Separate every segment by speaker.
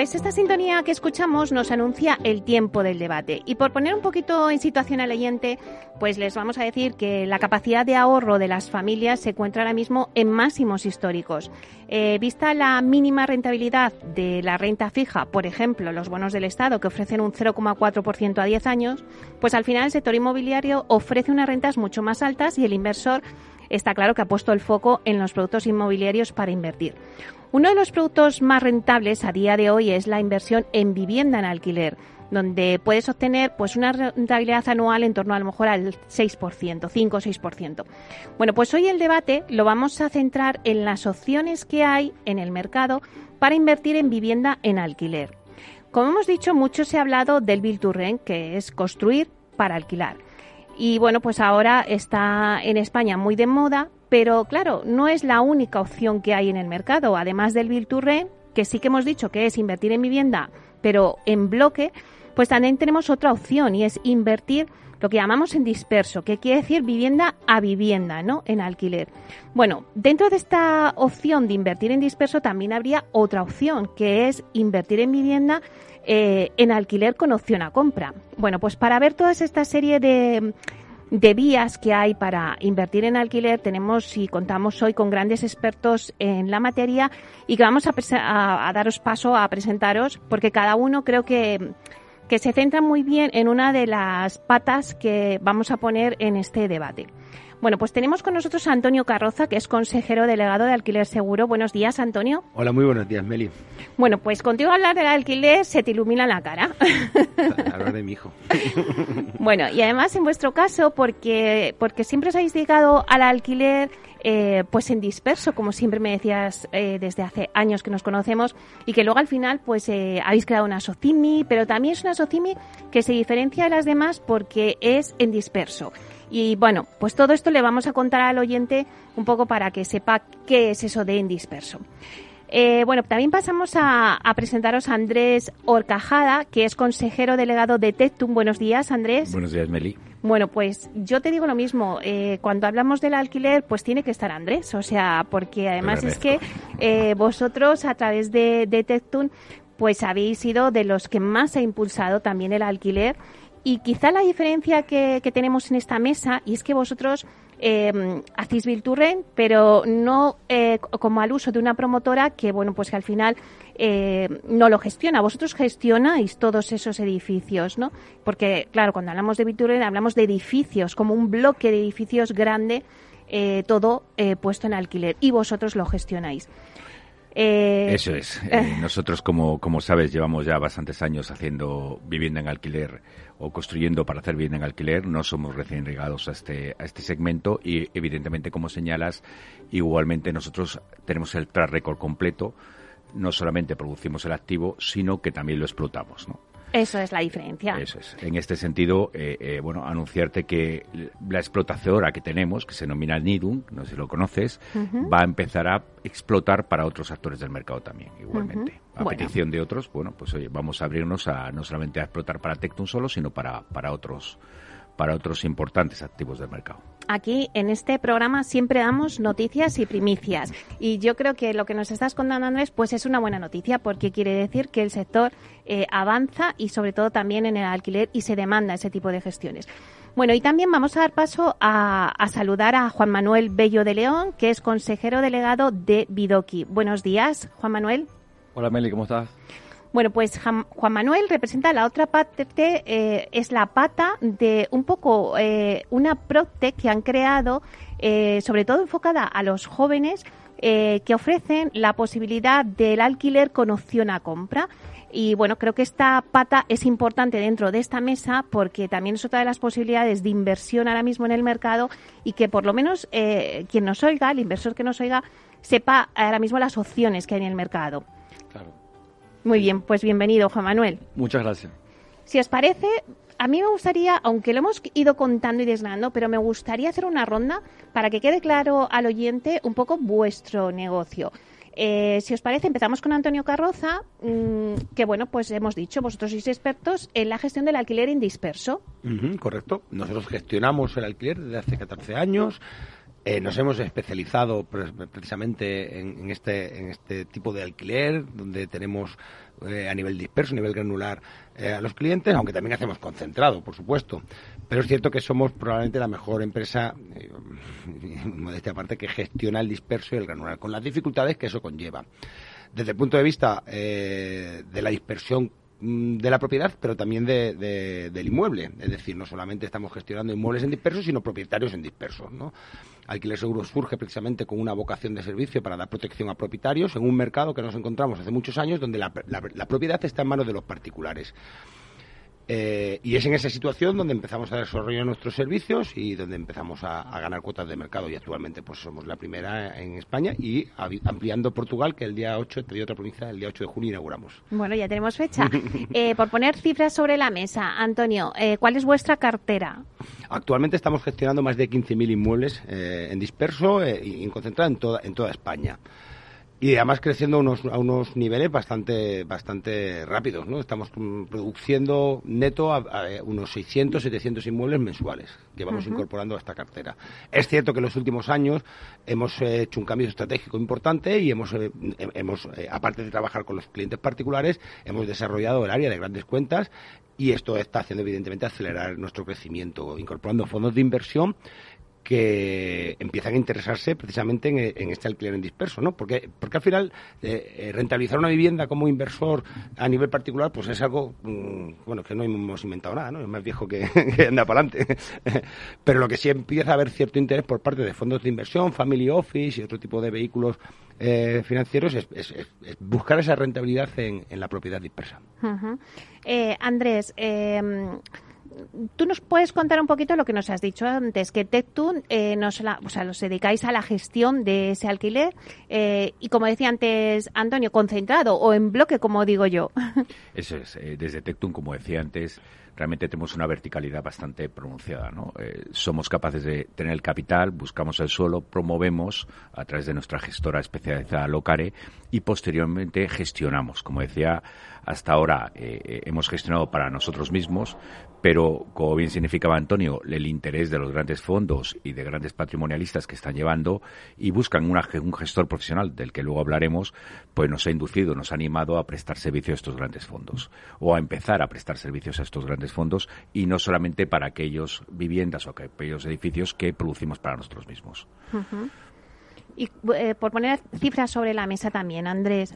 Speaker 1: Pues esta sintonía que escuchamos nos anuncia el tiempo del debate. Y por poner un poquito en situación al oyente, pues les vamos a decir que la capacidad de ahorro de las familias se encuentra ahora mismo en máximos históricos. Eh, vista la mínima rentabilidad de la renta fija, por ejemplo, los bonos del Estado que ofrecen un 0,4% a 10 años, pues al final el sector inmobiliario ofrece unas rentas mucho más altas y el inversor está claro que ha puesto el foco en los productos inmobiliarios para invertir. Uno de los productos más rentables a día de hoy es la inversión en vivienda en alquiler donde puedes obtener pues una rentabilidad anual en torno a lo mejor al 6%, 5 o 6%. Bueno, pues hoy el debate lo vamos a centrar en las opciones que hay en el mercado para invertir en vivienda en alquiler. Como hemos dicho, mucho se ha hablado del Build to Rent, que es construir para alquilar. Y bueno, pues ahora está en España muy de moda, pero claro, no es la única opción que hay en el mercado. Además del Rent, que sí que hemos dicho que es invertir en vivienda, pero en bloque, pues también tenemos otra opción y es invertir lo que llamamos en disperso, que quiere decir vivienda a vivienda, ¿no? En alquiler. Bueno, dentro de esta opción de invertir en disperso también habría otra opción, que es invertir en vivienda eh, en alquiler con opción a compra. Bueno, pues para ver toda esta serie de, de vías que hay para invertir en alquiler, tenemos y contamos hoy con grandes expertos en la materia y que vamos a, a daros paso a presentaros, porque cada uno creo que que se centra muy bien en una de las patas que vamos a poner en este debate. Bueno, pues tenemos con nosotros a Antonio Carroza, que es consejero delegado de Alquiler Seguro. Buenos días, Antonio.
Speaker 2: Hola, muy buenos días, Meli.
Speaker 1: Bueno, pues contigo hablar del alquiler se te ilumina la cara.
Speaker 2: Hablar de mi hijo.
Speaker 1: bueno, y además en vuestro caso, porque, porque siempre os habéis dedicado al alquiler eh, pues en disperso, como siempre me decías eh, desde hace años que nos conocemos, y que luego al final pues eh, habéis creado una SOCIMI, pero también es una SOCIMI que se diferencia de las demás porque es en disperso. Y bueno, pues todo esto le vamos a contar al oyente un poco para que sepa qué es eso de indisperso. Eh, bueno, también pasamos a, presentaros a Andrés Orcajada, que es consejero delegado de Tectum. Buenos días, Andrés.
Speaker 2: Buenos días, Meli.
Speaker 1: Bueno, pues yo te digo lo mismo. Eh, cuando hablamos del alquiler, pues tiene que estar Andrés. O sea, porque además es que eh, vosotros a través de, de Tectum, pues habéis sido de los que más ha impulsado también el alquiler y quizá la diferencia que, tenemos en esta mesa, y es que vosotros eh, hacéis Vilturren, pero no eh, como al uso de una promotora que, bueno, pues que al final eh, no lo gestiona. Vosotros gestionáis todos esos edificios, ¿no? Porque, claro, cuando hablamos de Vilturren hablamos de edificios, como un bloque de edificios grande, eh, todo puesto en alquiler, y vosotros lo gestionáis.
Speaker 2: Eso es. nosotros, como, como sabes, llevamos ya bastantes años haciendo vivienda en alquiler o construyendo para hacer bien en alquiler, no somos recién regados a este, a este segmento y evidentemente, como señalas, igualmente nosotros tenemos el track record completo, no solamente producimos el activo, sino que también lo explotamos, ¿no?
Speaker 1: Eso es la diferencia.
Speaker 2: Eso es. En este sentido, eh, eh, bueno, anunciarte que la explotadora que tenemos, que se denomina Nidum, no sé si lo conoces, va a empezar a explotar para otros actores del mercado también, igualmente. A petición de otros, bueno, pues oye, vamos a abrirnos a no solamente a explotar para Tectum solo, sino para, para otros para otros importantes activos del mercado.
Speaker 1: Aquí en este programa siempre damos noticias y primicias y yo creo que lo que nos estás contando Andrés pues es una buena noticia porque quiere decir que el sector eh, avanza y sobre todo también en el alquiler y se demanda ese tipo de gestiones. Bueno, y también vamos a dar paso a, a, saludar a Juan Manuel Bello de León, que es consejero delegado de Bidoki. Buenos días, Juan Manuel.
Speaker 3: Hola Meli, ¿cómo estás?
Speaker 1: Bueno, pues Juan Manuel representa la otra parte, eh, es la pata de un poco eh, una Proctec que han creado, eh, sobre todo enfocada a los jóvenes, que ofrecen la posibilidad del alquiler con opción a compra. Y bueno, creo que esta pata es importante dentro de esta mesa porque también es otra de las posibilidades de inversión ahora mismo en el mercado y que por lo menos eh, quien nos oiga, el inversor que nos oiga, sepa ahora mismo las opciones que hay en el mercado. Claro. Muy bien, pues bienvenido, Juan Manuel.
Speaker 3: Muchas gracias.
Speaker 1: Si os parece, a mí me gustaría, aunque lo hemos ido contando y desgranando, pero me gustaría hacer una ronda para que quede claro al oyente un poco vuestro negocio. Eh, si os parece, empezamos con Antonio Carroza, mm, que bueno, pues hemos dicho, vosotros sois expertos en la gestión del alquiler indisperso.
Speaker 4: correcto. Nosotros gestionamos el alquiler desde hace 14 años. Eh, nos hemos especializado precisamente en, este, en este tipo de alquiler, donde tenemos eh, a nivel disperso, a nivel granular eh, a los clientes, aunque también hacemos concentrado, por supuesto. Pero es cierto que somos probablemente la mejor empresa, modestia aparte, que gestiona el disperso y el granular, con las dificultades que eso conlleva. Desde el punto de vista de la dispersión de la propiedad, pero también de, del inmueble. Es decir, no solamente estamos gestionando inmuebles en dispersos, sino propietarios en dispersos. ¿no? Alquiler Seguro surge precisamente con una vocación de servicio para dar protección a propietarios en un mercado que nos encontramos hace muchos años donde la, la propiedad está en manos de los particulares. Eh, y es en esa situación donde empezamos a desarrollar nuestros servicios y donde empezamos a, ganar cuotas de mercado. Y actualmente pues somos la primera en España y ampliando Portugal, que el día 8, te otra provincia, el día 8 de junio inauguramos.
Speaker 1: Bueno, ya tenemos fecha. Eh, por poner cifras sobre la mesa, Antonio, eh, ¿cuál es vuestra cartera?
Speaker 4: Actualmente estamos gestionando más de 15.000 inmuebles en disperso y concentrado en toda, en toda España y además creciendo a unos, a unos niveles bastante bastante rápidos, ¿no? Estamos produciendo neto a, unos 600, 700 inmuebles mensuales que vamos incorporando a esta cartera. Es cierto que en los últimos años hemos hecho un cambio estratégico importante y hemos, eh, hemos eh, aparte de trabajar con los clientes particulares, hemos desarrollado el área de grandes cuentas y esto está haciendo evidentemente acelerar nuestro crecimiento, incorporando fondos de inversión que empiezan a interesarse precisamente en, este alquiler en disperso, ¿no? Porque, porque al final eh, eh, rentabilizar una vivienda como inversor a nivel particular, pues es algo, mm, bueno, que no hemos inventado nada, ¿no? Es más viejo que, anda para adelante. Pero lo que sí empieza a haber cierto interés por parte de fondos de inversión, family office y otro tipo de vehículos eh, financieros es, buscar esa rentabilidad en, la propiedad dispersa.
Speaker 1: Andrés, tú nos puedes contar un poquito lo que nos has dicho antes, que Tectun eh, nos o sea, dedicáis a la gestión de ese alquiler eh, y, como decía antes Antonio, concentrado o en bloque, como digo yo.
Speaker 2: Eso es. Eh, desde Tectun, como decía antes, realmente tenemos una verticalidad bastante pronunciada. ¿no? Somos capaces de tener el capital, buscamos el suelo, promovemos a través de nuestra gestora especializada Locare y posteriormente gestionamos. Como decía, hasta ahora hemos gestionado para nosotros mismos, pero como bien significaba Antonio, el interés de los grandes fondos y de grandes patrimonialistas que están llevando y buscan un gestor profesional del que luego hablaremos, pues nos ha inducido, nos ha animado a prestar servicio a estos grandes fondos o a empezar a prestar servicios a estos grandes fondos y no solamente para aquellos viviendas o aquellos edificios que producimos para nosotros mismos.
Speaker 1: Y eh, por poner cifras sobre la mesa también, Andrés,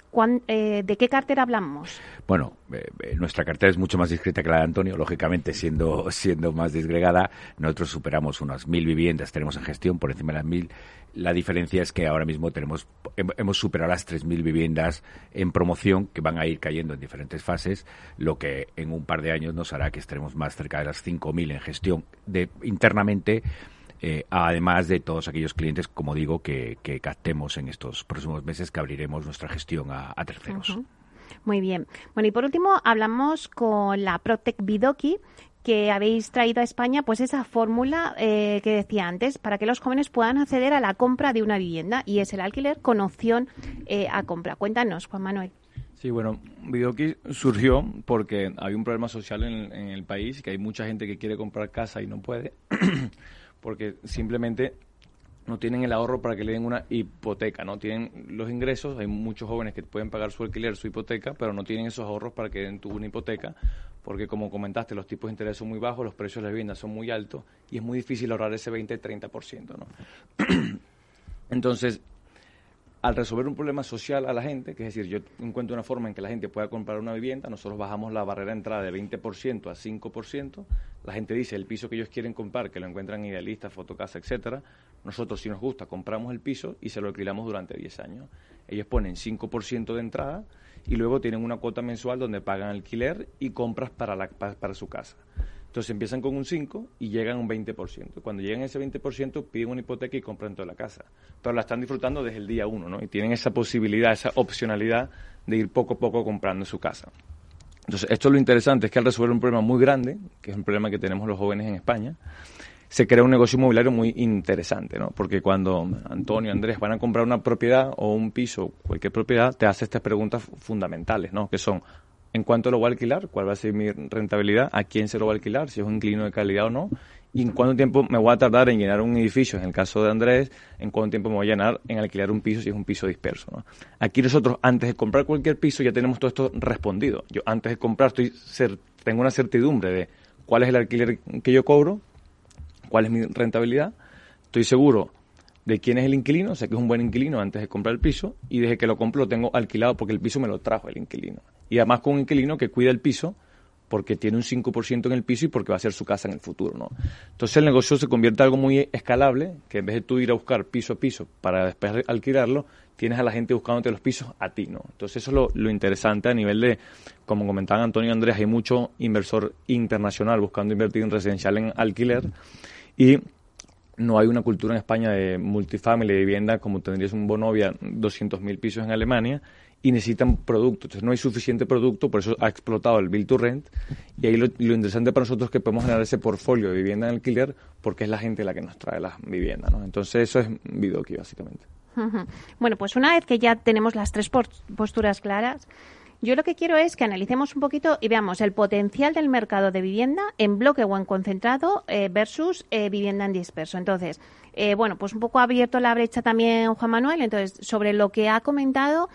Speaker 1: eh, ¿de qué cartera hablamos?
Speaker 2: Bueno, eh, nuestra cartera es mucho más discreta que la de Antonio, lógicamente siendo, siendo más disgregada. Nosotros superamos unas mil viviendas, tenemos en gestión por encima de las mil. La diferencia es que ahora mismo tenemos, hemos superado las tres mil viviendas en promoción que van a ir cayendo en diferentes fases, lo que en un par de años nos hará que estaremos más cerca de las cinco mil en gestión de, internamente eh, además de todos aquellos clientes, como digo, que, captemos en estos próximos meses que abriremos nuestra gestión a, terceros.
Speaker 1: Muy bien. Bueno, y por último hablamos con la Protec Bidoki, que habéis traído a España, pues esa fórmula eh, que decía antes, para que los jóvenes puedan acceder a la compra de una vivienda, y es el alquiler con opción eh, a compra. Cuéntanos, Juan Manuel.
Speaker 3: Sí, bueno, Bidoki surgió porque hay un problema social en, en el país, que hay mucha gente que quiere comprar casa y no puede. porque simplemente no tienen el ahorro para que le den una hipoteca, no tienen los ingresos, hay muchos jóvenes que pueden pagar su alquiler, su hipoteca, pero no tienen esos ahorros para que den tu una hipoteca, porque como comentaste, los tipos de interés son muy bajos, los precios de la vivienda son muy altos y es muy difícil ahorrar ese 20-30%, ¿no? Entonces, al resolver un problema social a la gente, que es decir, yo encuentro una forma en que la gente pueda comprar una vivienda, nosotros bajamos la barrera de entrada de 20% a 5%, la gente dice el piso que ellos quieren comprar, que lo encuentran idealista, fotocasa, etcétera, nosotros si nos gusta compramos el piso y se lo alquilamos durante 10 años. Ellos ponen 5% de entrada y luego tienen una cuota mensual donde pagan alquiler y compras para, la, para, su casa. Entonces empiezan con un 5 y llegan a un 20%. Cuando llegan a ese 20% piden una hipoteca y compran toda la casa. Pero la están disfrutando desde el día 1, ¿no? Y tienen esa posibilidad, esa opcionalidad de ir poco a poco comprando su casa. Entonces, esto es lo interesante, es que al resolver un problema muy grande, que es un problema que tenemos los jóvenes en España, se crea un negocio inmobiliario muy interesante, ¿no? Porque cuando Antonio, Andrés van a comprar una propiedad o un piso, cualquier propiedad, te hace estas preguntas fundamentales, ¿no? Que son, ¿en cuánto lo voy a alquilar? ¿Cuál va a ser mi rentabilidad? ¿A quién se lo va a alquilar? ¿Si es un inquilino de calidad o no? ¿Y en cuánto tiempo me voy a tardar en llenar un edificio? En el caso de Andrés, ¿en cuánto tiempo me voy a llenar en alquilar un piso si es un piso disperso? ¿no? Aquí nosotros, antes de comprar cualquier piso, ya tenemos todo esto respondido. Yo antes de comprar estoy tengo una certidumbre de cuál es el alquiler que yo cobro, cuál es mi rentabilidad, estoy seguro de quién es el inquilino, sé que es un buen inquilino antes de comprar el piso y desde que lo compro lo tengo alquilado porque el piso me lo trajo el inquilino. Y además con un inquilino que cuida el piso porque tiene un 5% en el piso y porque va a ser su casa en el futuro, ¿no? Entonces el negocio se convierte en algo muy escalable, que en vez de tú ir a buscar piso a piso para después alquilarlo, tienes a la gente buscándote los pisos a ti, ¿no? Entonces eso es lo, lo interesante a nivel de, como comentaban Antonio y Andrés, hay mucho inversor internacional buscando invertir en residencial en alquiler y no hay una cultura en España de multifamily, de vivienda, como tendrías un Bonovia, 200.000 pisos en Alemania, y necesitan producto. Entonces no hay suficiente producto, por eso ha explotado el Build to Rent. Y ahí lo, interesante para nosotros es que podemos generar ese portfolio de vivienda en alquiler porque es la gente la que nos trae las viviendas. ¿no? Entonces eso es Bidoki, básicamente.
Speaker 1: Bueno, pues una vez que ya tenemos las tres posturas claras, yo lo que quiero es que analicemos un poquito y veamos el potencial del mercado de vivienda en bloque o en concentrado eh, versus eh, vivienda en disperso. Entonces, eh, bueno, pues un poco ha abierto la brecha también Juan Manuel. Entonces, sobre lo que ha comentado,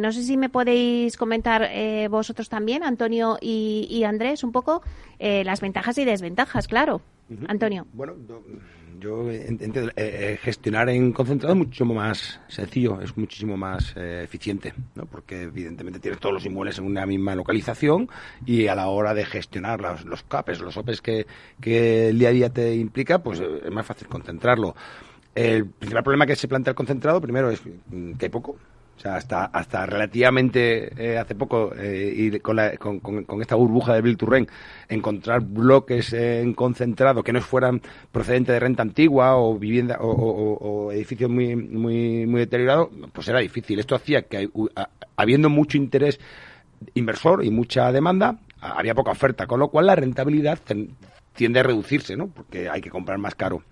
Speaker 1: no sé si me podéis comentar vosotros también, Antonio y, Andrés, un poco las ventajas y desventajas, claro. Antonio.
Speaker 4: Bueno, yo entiendo, eh, eh, gestionar en concentrado es mucho más sencillo, es muchísimo más eh, eficiente, ¿no? porque evidentemente tienes todos los inmuebles en una misma localización y a la hora de gestionar los, los CAPES, los OPEs que, que el día a día te implica, pues es más fácil concentrarlo. El principal problema que se plantea el concentrado, primero, es que hay poco, o sea, hasta, hasta relativamente eh, hace poco, eh, y con, con, esta burbuja de Bill Turren, encontrar bloques en concentrado que no fueran procedentes de renta antigua o vivienda o, edificios muy, muy, muy deteriorados, pues era difícil. Esto hacía que, habiendo mucho interés inversor y mucha demanda, había poca oferta, con lo cual la rentabilidad tiende a reducirse, ¿no? Porque hay que comprar más caro.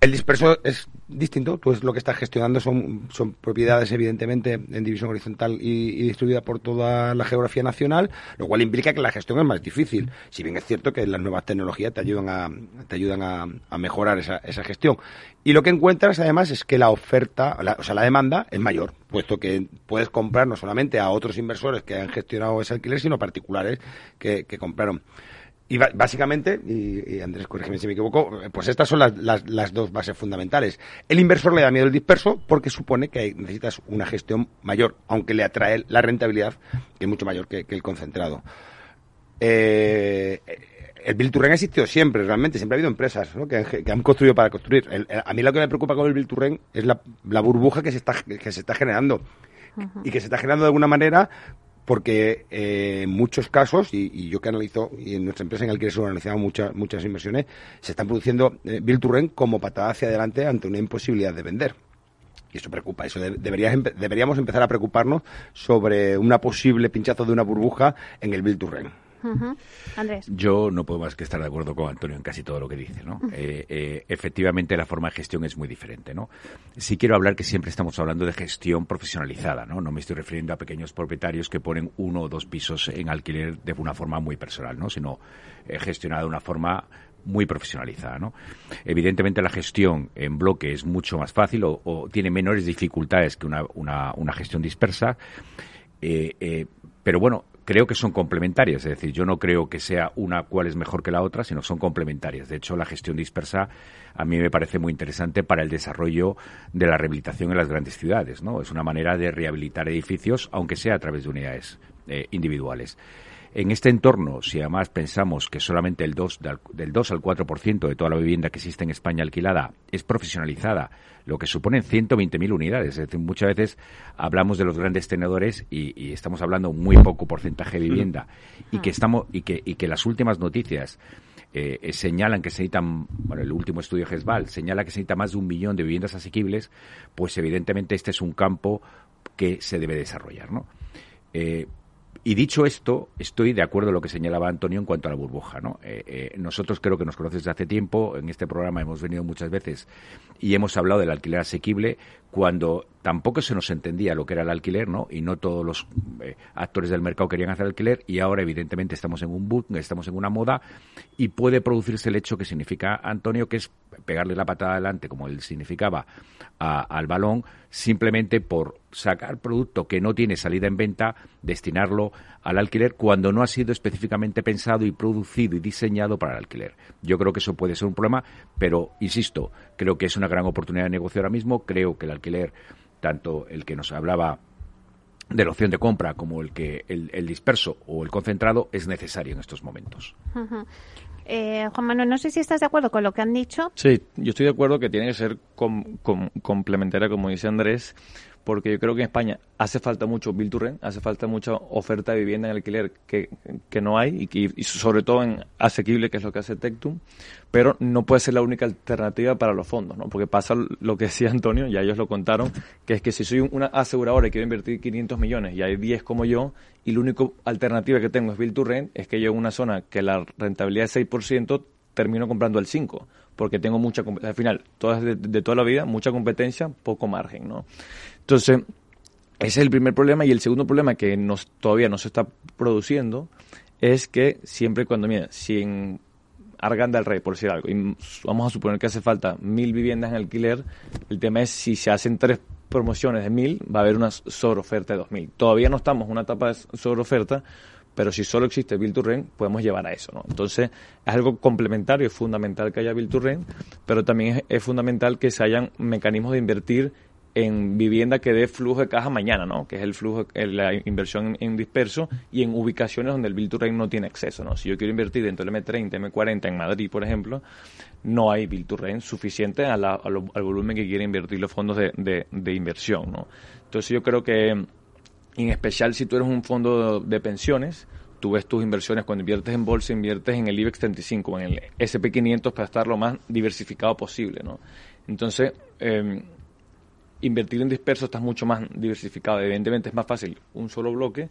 Speaker 4: El disperso es distinto, pues lo que estás gestionando son, son propiedades evidentemente en división horizontal y, distribuida por toda la geografía nacional, lo cual implica que la gestión es más difícil, si bien es cierto que las nuevas tecnologías te ayudan a, te ayudan a, mejorar esa, esa, gestión. Y lo que encuentras además es que la oferta, o sea, la demanda es mayor, puesto que puedes comprar no solamente a otros inversores que han gestionado ese alquiler, sino particulares que, que compraron. Y básicamente, y, Andrés, corrígeme si me equivoco, pues estas son las, las, dos bases fundamentales. El inversor le da miedo el disperso porque supone que necesitas una gestión mayor, aunque le atrae la rentabilidad, que es mucho mayor que, el concentrado. Eh, el Rent ha existido siempre, realmente. Siempre ha habido empresas que, han, construido para construir. a mí lo que me preocupa con el Rent es la, burbuja que se está, que se está generando. Y que se está generando de alguna manera porque eh, en muchos casos, y, yo que analizo, y en nuestra empresa en Alquiler Sur analizamos muchas, muchas inversiones, se están produciendo eh, Build to Rent como patada hacia adelante ante una imposibilidad de vender. Y eso preocupa, eso deberíamos empezar a preocuparnos sobre una posible pinchazo de una burbuja en el Build to Rent.
Speaker 2: Yo no puedo más que estar de acuerdo con Antonio en casi todo lo que dice. ¿no? Eh, eh, efectivamente, la forma de gestión es muy diferente. ¿no? Sí quiero hablar que siempre estamos hablando de gestión profesionalizada. No, no me estoy refiriendo a pequeños propietarios que ponen uno o dos pisos en alquiler de una forma muy personal, ¿no? sino eh, gestionada de una forma muy profesionalizada. ¿no? Evidentemente la gestión en bloque es mucho más fácil o, tiene menores dificultades que una, una, una gestión dispersa. pero bueno, creo que son complementarias, es decir, yo no creo que sea una cual es mejor que la otra, sino son complementarias. De hecho, la gestión dispersa a mí me parece muy interesante para el desarrollo de la rehabilitación en las grandes ciudades, ¿no? Es una manera de rehabilitar edificios, aunque sea a través de unidades eh, individuales. En este entorno, si además pensamos que solamente el 2, del 2 al 4% de toda la vivienda que existe en España alquilada es profesionalizada, lo que suponen 120.000 unidades. Es decir, muchas veces hablamos de los grandes tenedores y, estamos hablando muy poco porcentaje de vivienda y que estamos y que, y que las últimas noticias eh, eh, señalan que se necesitan, bueno, el último estudio GESBAL señala que se necesita más de un millón de viviendas asequibles, pues evidentemente este es un campo que se debe desarrollar, ¿no? Eh, y dicho esto, estoy de acuerdo con lo que señalaba Antonio en cuanto a la burbuja. ¿no? Eh, eh, nosotros creo que nos conoces desde hace tiempo. En este programa hemos venido muchas veces y hemos hablado del alquiler asequible cuando tampoco se nos entendía lo que era el alquiler, ¿no? Y no todos los eh, actores del mercado querían hacer alquiler y ahora evidentemente estamos en un boom, estamos en una moda y puede producirse el hecho que significa Antonio, que es pegarle la patada adelante, como él significaba, al balón, simplemente por sacar producto que no tiene salida en venta, destinarlo al alquiler cuando no ha sido específicamente pensado y producido y diseñado para el alquiler. Yo creo que eso puede ser un problema, pero insisto, creo que es una gran oportunidad de negocio ahora mismo, creo que el alquiler tanto el que nos hablaba de la opción de compra como el que el, disperso o el concentrado es necesario en estos momentos.
Speaker 1: Eh, Juan Manuel, no sé si estás de acuerdo con lo que han dicho.
Speaker 3: Sí, yo estoy de acuerdo que tiene que ser complementaria, como dice Andrés, porque yo creo que en España hace falta mucho build to rent, hace falta mucha oferta de vivienda en alquiler que, que no hay y, y, sobre todo en asequible, que es lo que hace Tectum, pero no puede ser la única alternativa para los fondos, ¿no? Porque pasa lo que decía Antonio, ya ellos lo contaron, que es que si soy una aseguradora y quiero invertir 500 millones y hay 10 como yo y la única alternativa que tengo es build to rent, es que yo en una zona que la rentabilidad es 6%, termino comprando el 5% porque tengo mucha al final todas de, de, toda la vida mucha competencia poco margen no entonces, ese es el primer problema. Y el segundo problema que nos, todavía no se está produciendo es que siempre cuando, mira, si en Arganda del Rey, por decir algo, y vamos a suponer que hace falta mil viviendas en alquiler, el tema es si se hacen tres promociones de mil, va a haber una sobreoferta de dos mil. Todavía no estamos en una etapa de sobreoferta, pero si solo existe Bill to podemos llevar a eso. ¿no? Entonces, es algo complementario, es fundamental que haya Bill to Rent, pero también es fundamental que se hayan mecanismos de invertir en vivienda que dé flujo de caja mañana, ¿no? Que es el flujo, la inversión en disperso y en ubicaciones donde el Build to Rent no tiene acceso, ¿no? Si yo quiero invertir dentro del M30, M40 en Madrid, por ejemplo, no hay Build to Rent suficiente al volumen que quieren invertir los fondos de, de, inversión, ¿no? Entonces yo creo que, en especial si tú eres un fondo de, pensiones, tú ves tus inversiones cuando inviertes en bolsa, inviertes en el IBEX 35, en el SP500 para estar lo más diversificado posible, ¿no? Entonces, eh, invertir en disperso estás mucho más diversificado. Evidentemente es más fácil un solo bloque,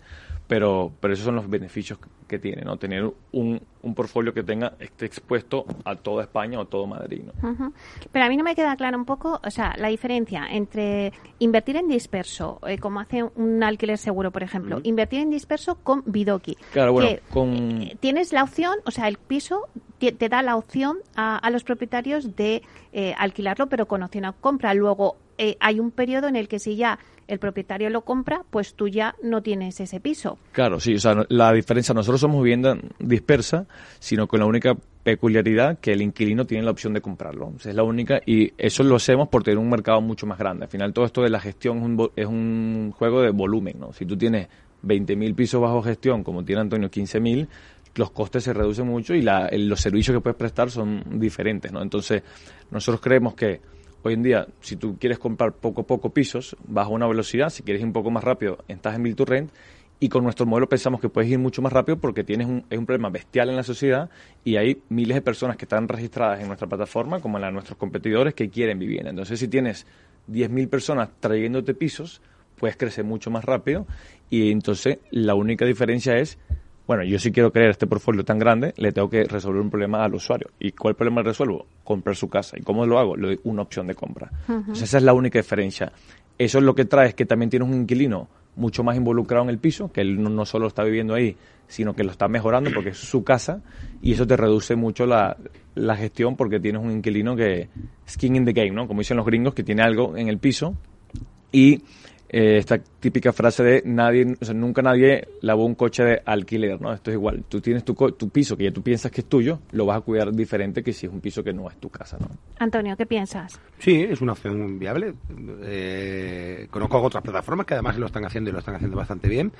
Speaker 3: pero, pero esos son los beneficios que tiene, ¿no? Tener un, un portfolio que tenga esté expuesto a toda España o todo Madrid, ¿no?
Speaker 1: Pero a mí no me queda claro un poco, o sea, la diferencia entre invertir en disperso, eh, como hace un alquiler seguro, por ejemplo, invertir en disperso con Bidoki.
Speaker 3: Claro, bueno, con...
Speaker 1: Eh, tienes la opción, o sea, el piso te, da la opción a, a los propietarios de eh, alquilarlo, pero con opción a compra. Luego, eh, hay un periodo en el que si ya el propietario lo compra, pues tú ya no tienes ese piso.
Speaker 3: Claro, sí, o sea, la diferencia, nosotros somos vivienda dispersa, sino con la única peculiaridad que el inquilino tiene la opción de comprarlo. es la única, y eso lo hacemos por tener un mercado mucho más grande. Al final, todo esto de la gestión es un, es un juego de volumen, ¿no? Si tú tienes 20.000 pisos bajo gestión, como tiene Antonio 15.000, los costes se reducen mucho y la, los servicios que puedes prestar son diferentes, ¿no? Entonces, nosotros creemos que Hoy en día, si tú quieres comprar poco a poco pisos, vas a una velocidad, si quieres ir un poco más rápido, estás en Build to Rent, y con nuestro modelo pensamos que puedes ir mucho más rápido porque tienes un, es un problema bestial en la sociedad y hay miles de personas que están registradas en nuestra plataforma, como en la de nuestros competidores, que quieren vivienda. Entonces, si tienes 10.000 personas trayéndote pisos, puedes crecer mucho más rápido. Y entonces la única diferencia es bueno, yo si quiero crear este portfolio tan grande, le tengo que resolver un problema al usuario. ¿Y cuál problema resuelvo? Comprar su casa. ¿Y cómo lo hago? Le doy una opción de compra. esa es la única diferencia. Eso es lo que trae es que también tienes un inquilino mucho más involucrado en el piso, que él no, solo está viviendo ahí, sino que lo está mejorando porque es su casa y eso te reduce mucho la, la gestión porque tienes un inquilino que skin in the game, ¿no? Como dicen los gringos, que tiene algo en el piso y eh, esta típica frase de nadie, o sea, nunca nadie lavó un coche de alquiler, ¿no? Esto es igual. Tú tienes tu, tu piso que ya tú piensas que es tuyo, lo vas a cuidar diferente que si es un piso que no es tu casa, ¿no?
Speaker 1: Antonio, ¿qué piensas?
Speaker 4: Sí, es una opción viable. Eh, conozco otras plataformas que además lo están haciendo y lo están haciendo bastante bien.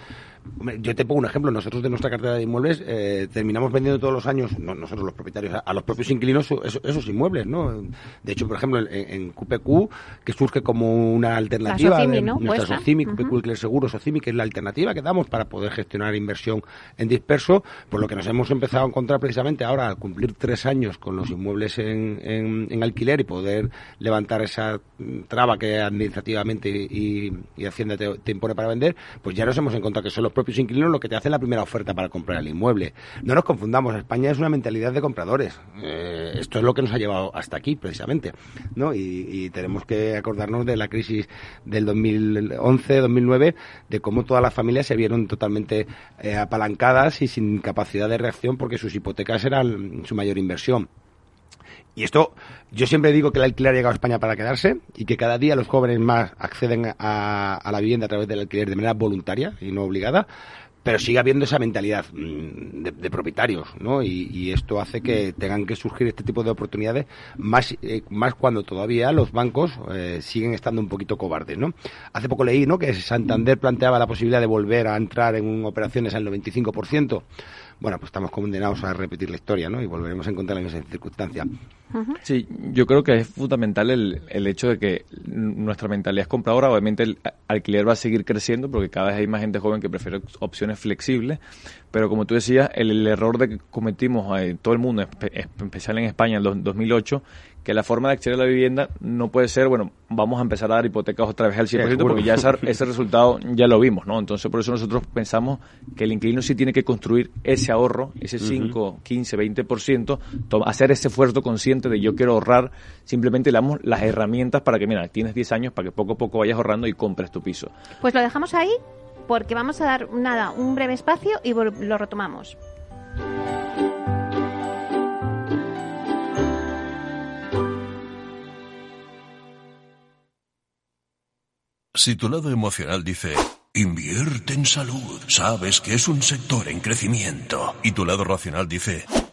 Speaker 4: Yo te pongo un ejemplo. Nosotros de nuestra cartera de inmuebles eh, terminamos vendiendo todos los años, nosotros los propietarios, a, los propios inquilinos esos, inmuebles, ¿no? De hecho, por ejemplo, en, QPQ, que surge como una alternativa,
Speaker 1: de, ¿no?
Speaker 4: nuestra Socimi, QPQ Seguro, Socimi, que es la alternativa que damos para poder gestionar inversión en disperso, por lo que nos hemos empezado a encontrar precisamente ahora al cumplir tres años con los inmuebles en, en, alquiler y poder levantar esa traba que administrativamente y, Hacienda te, impone para vender, pues ya nos hemos encontrado que son los propios inquilinos los que te hacen la primera oferta para comprar el inmueble. No nos confundamos, España es una mentalidad de compradores. Eh, esto es lo que nos ha llevado hasta aquí, precisamente. ¿no? Y, tenemos que acordarnos de la crisis del 2011-2009, de cómo todas las familias se vieron totalmente eh, apalancadas y sin capacidad de reacción porque sus hipotecas eran su mayor inversión. Y esto, yo siempre digo que el alquiler ha llegado a España para quedarse y que cada día los jóvenes más acceden a, la vivienda a través del alquiler de manera voluntaria y no obligada, pero sigue habiendo esa mentalidad mm, de, propietarios, ¿no? Y, esto hace que tengan que surgir este tipo de oportunidades más, eh, más cuando todavía los bancos eh, siguen estando un poquito cobardes, ¿no? Hace poco leí, ¿no? Que Santander planteaba la posibilidad de volver a entrar en operaciones al 95% bueno, pues estamos condenados a repetir la historia, ¿no? Y volveremos a encontrar en esa circunstancia.
Speaker 3: Sí, yo creo que es fundamental el, el hecho de que nuestra mentalidad es compradora. Obviamente el alquiler va a seguir creciendo porque cada vez hay más gente joven que prefiere opciones flexibles. Pero como tú decías, el, error de que cometimos eh, todo el mundo, especial en España en el 2008, que la forma de acceder a la vivienda no puede ser, bueno, vamos a empezar a dar hipotecas otra vez al 100%, porque ya ese resultado ya lo vimos, ¿no? Entonces, por eso nosotros pensamos que el inquilino sí tiene que construir ese ahorro, ese 5, 15, 20%, hacer ese esfuerzo consciente de yo quiero ahorrar, simplemente le damos las herramientas para que, mira, tienes 10 años para que poco a poco vayas ahorrando y compres tu piso.
Speaker 1: Pues lo dejamos ahí porque vamos a dar, nada, un breve espacio y lo retomamos.
Speaker 5: Si tu lado emocional dice, invierte en salud, sabes que es un sector en crecimiento, y tu lado racional dice,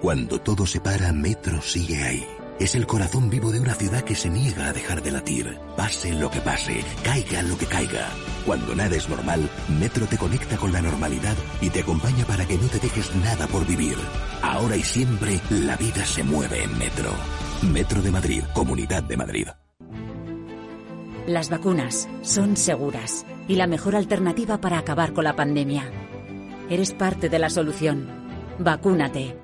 Speaker 6: Cuando todo se para, Metro sigue ahí. Es el corazón vivo de una ciudad que se niega a dejar de latir. Pase lo que pase, caiga lo que caiga. Cuando nada es normal, Metro te conecta con la normalidad y te acompaña para que no te dejes nada por vivir. Ahora y siempre, la vida se mueve en Metro. Metro de Madrid, Comunidad de Madrid.
Speaker 7: Las vacunas son seguras y la mejor alternativa para acabar con la pandemia. Eres parte de la solución. Vacúnate.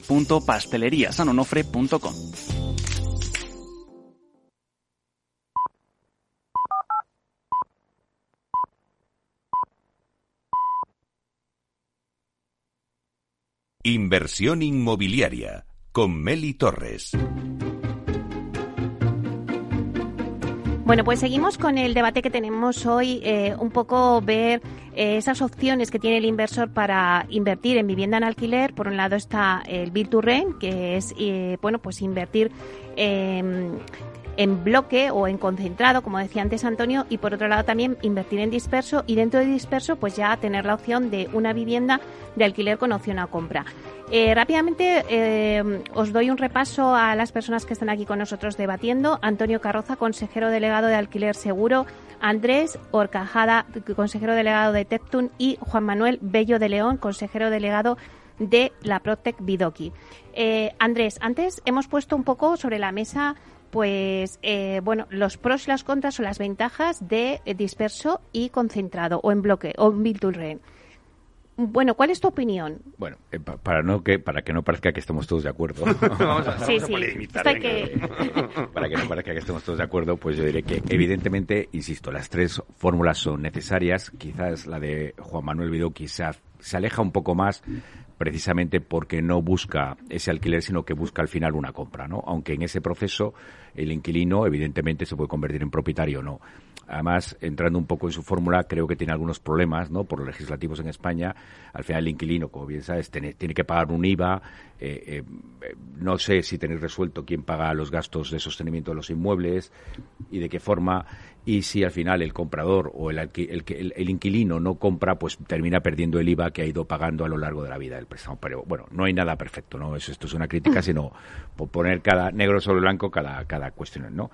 Speaker 8: www.pasteleriasanonofre.com.
Speaker 9: Inversión inmobiliaria con Meli Torres.
Speaker 1: Bueno, pues seguimos con el debate que tenemos hoy, eh, un poco ver esas opciones que tiene el inversor para invertir en vivienda en alquiler. Por un lado está el Build to Rent, que es, eh, bueno, pues invertir en bloque o en concentrado, como decía antes Antonio, y por otro lado también invertir en disperso y dentro de disperso pues ya tener la opción de una vivienda de alquiler con opción a compra. Eh, rápidamente eh, os doy un repaso a las personas que están aquí con nosotros debatiendo. Antonio Carroza, consejero delegado de Alquiler Seguro, Andrés Orcajada, consejero delegado de Tectun y Juan Manuel Bello de León, consejero delegado de la Protec Bidoki. Eh, Andrés, antes hemos puesto un poco sobre la mesa pues eh, bueno, los pros y las contras o las ventajas de disperso y concentrado o en bloque o en build Bueno, ¿cuál es tu opinión?
Speaker 2: Bueno, eh, para no que para que no parezca que estemos todos de acuerdo.
Speaker 1: sí, sí.
Speaker 2: Para que no parezca que estemos todos de acuerdo, pues yo diré que evidentemente, insisto, las tres fórmulas son necesarias. Quizás la de Juan Manuel Vidó quizás se aleja un poco más precisamente porque no busca ese alquiler, sino que busca al final una compra, ¿no? Aunque en ese proceso el inquilino, evidentemente, se puede convertir en propietario o no. Además, entrando un poco en su fórmula, creo que tiene algunos problemas, ¿no? Por los legislativos en España. Al final, el inquilino, como bien sabes, tiene, tiene que pagar un IVA. Eh, eh, no sé si tenéis resuelto quién paga los gastos de sostenimiento de los inmuebles y de qué forma y si al final el comprador o el, el, el, inquilino no compra, pues termina perdiendo el IVA que ha ido pagando a lo largo de la vida del préstamo. Pero bueno, no hay nada perfecto, ¿no? Eso, esto es una crítica, sino por poner cada negro sobre blanco cada, cada cuestión, ¿no?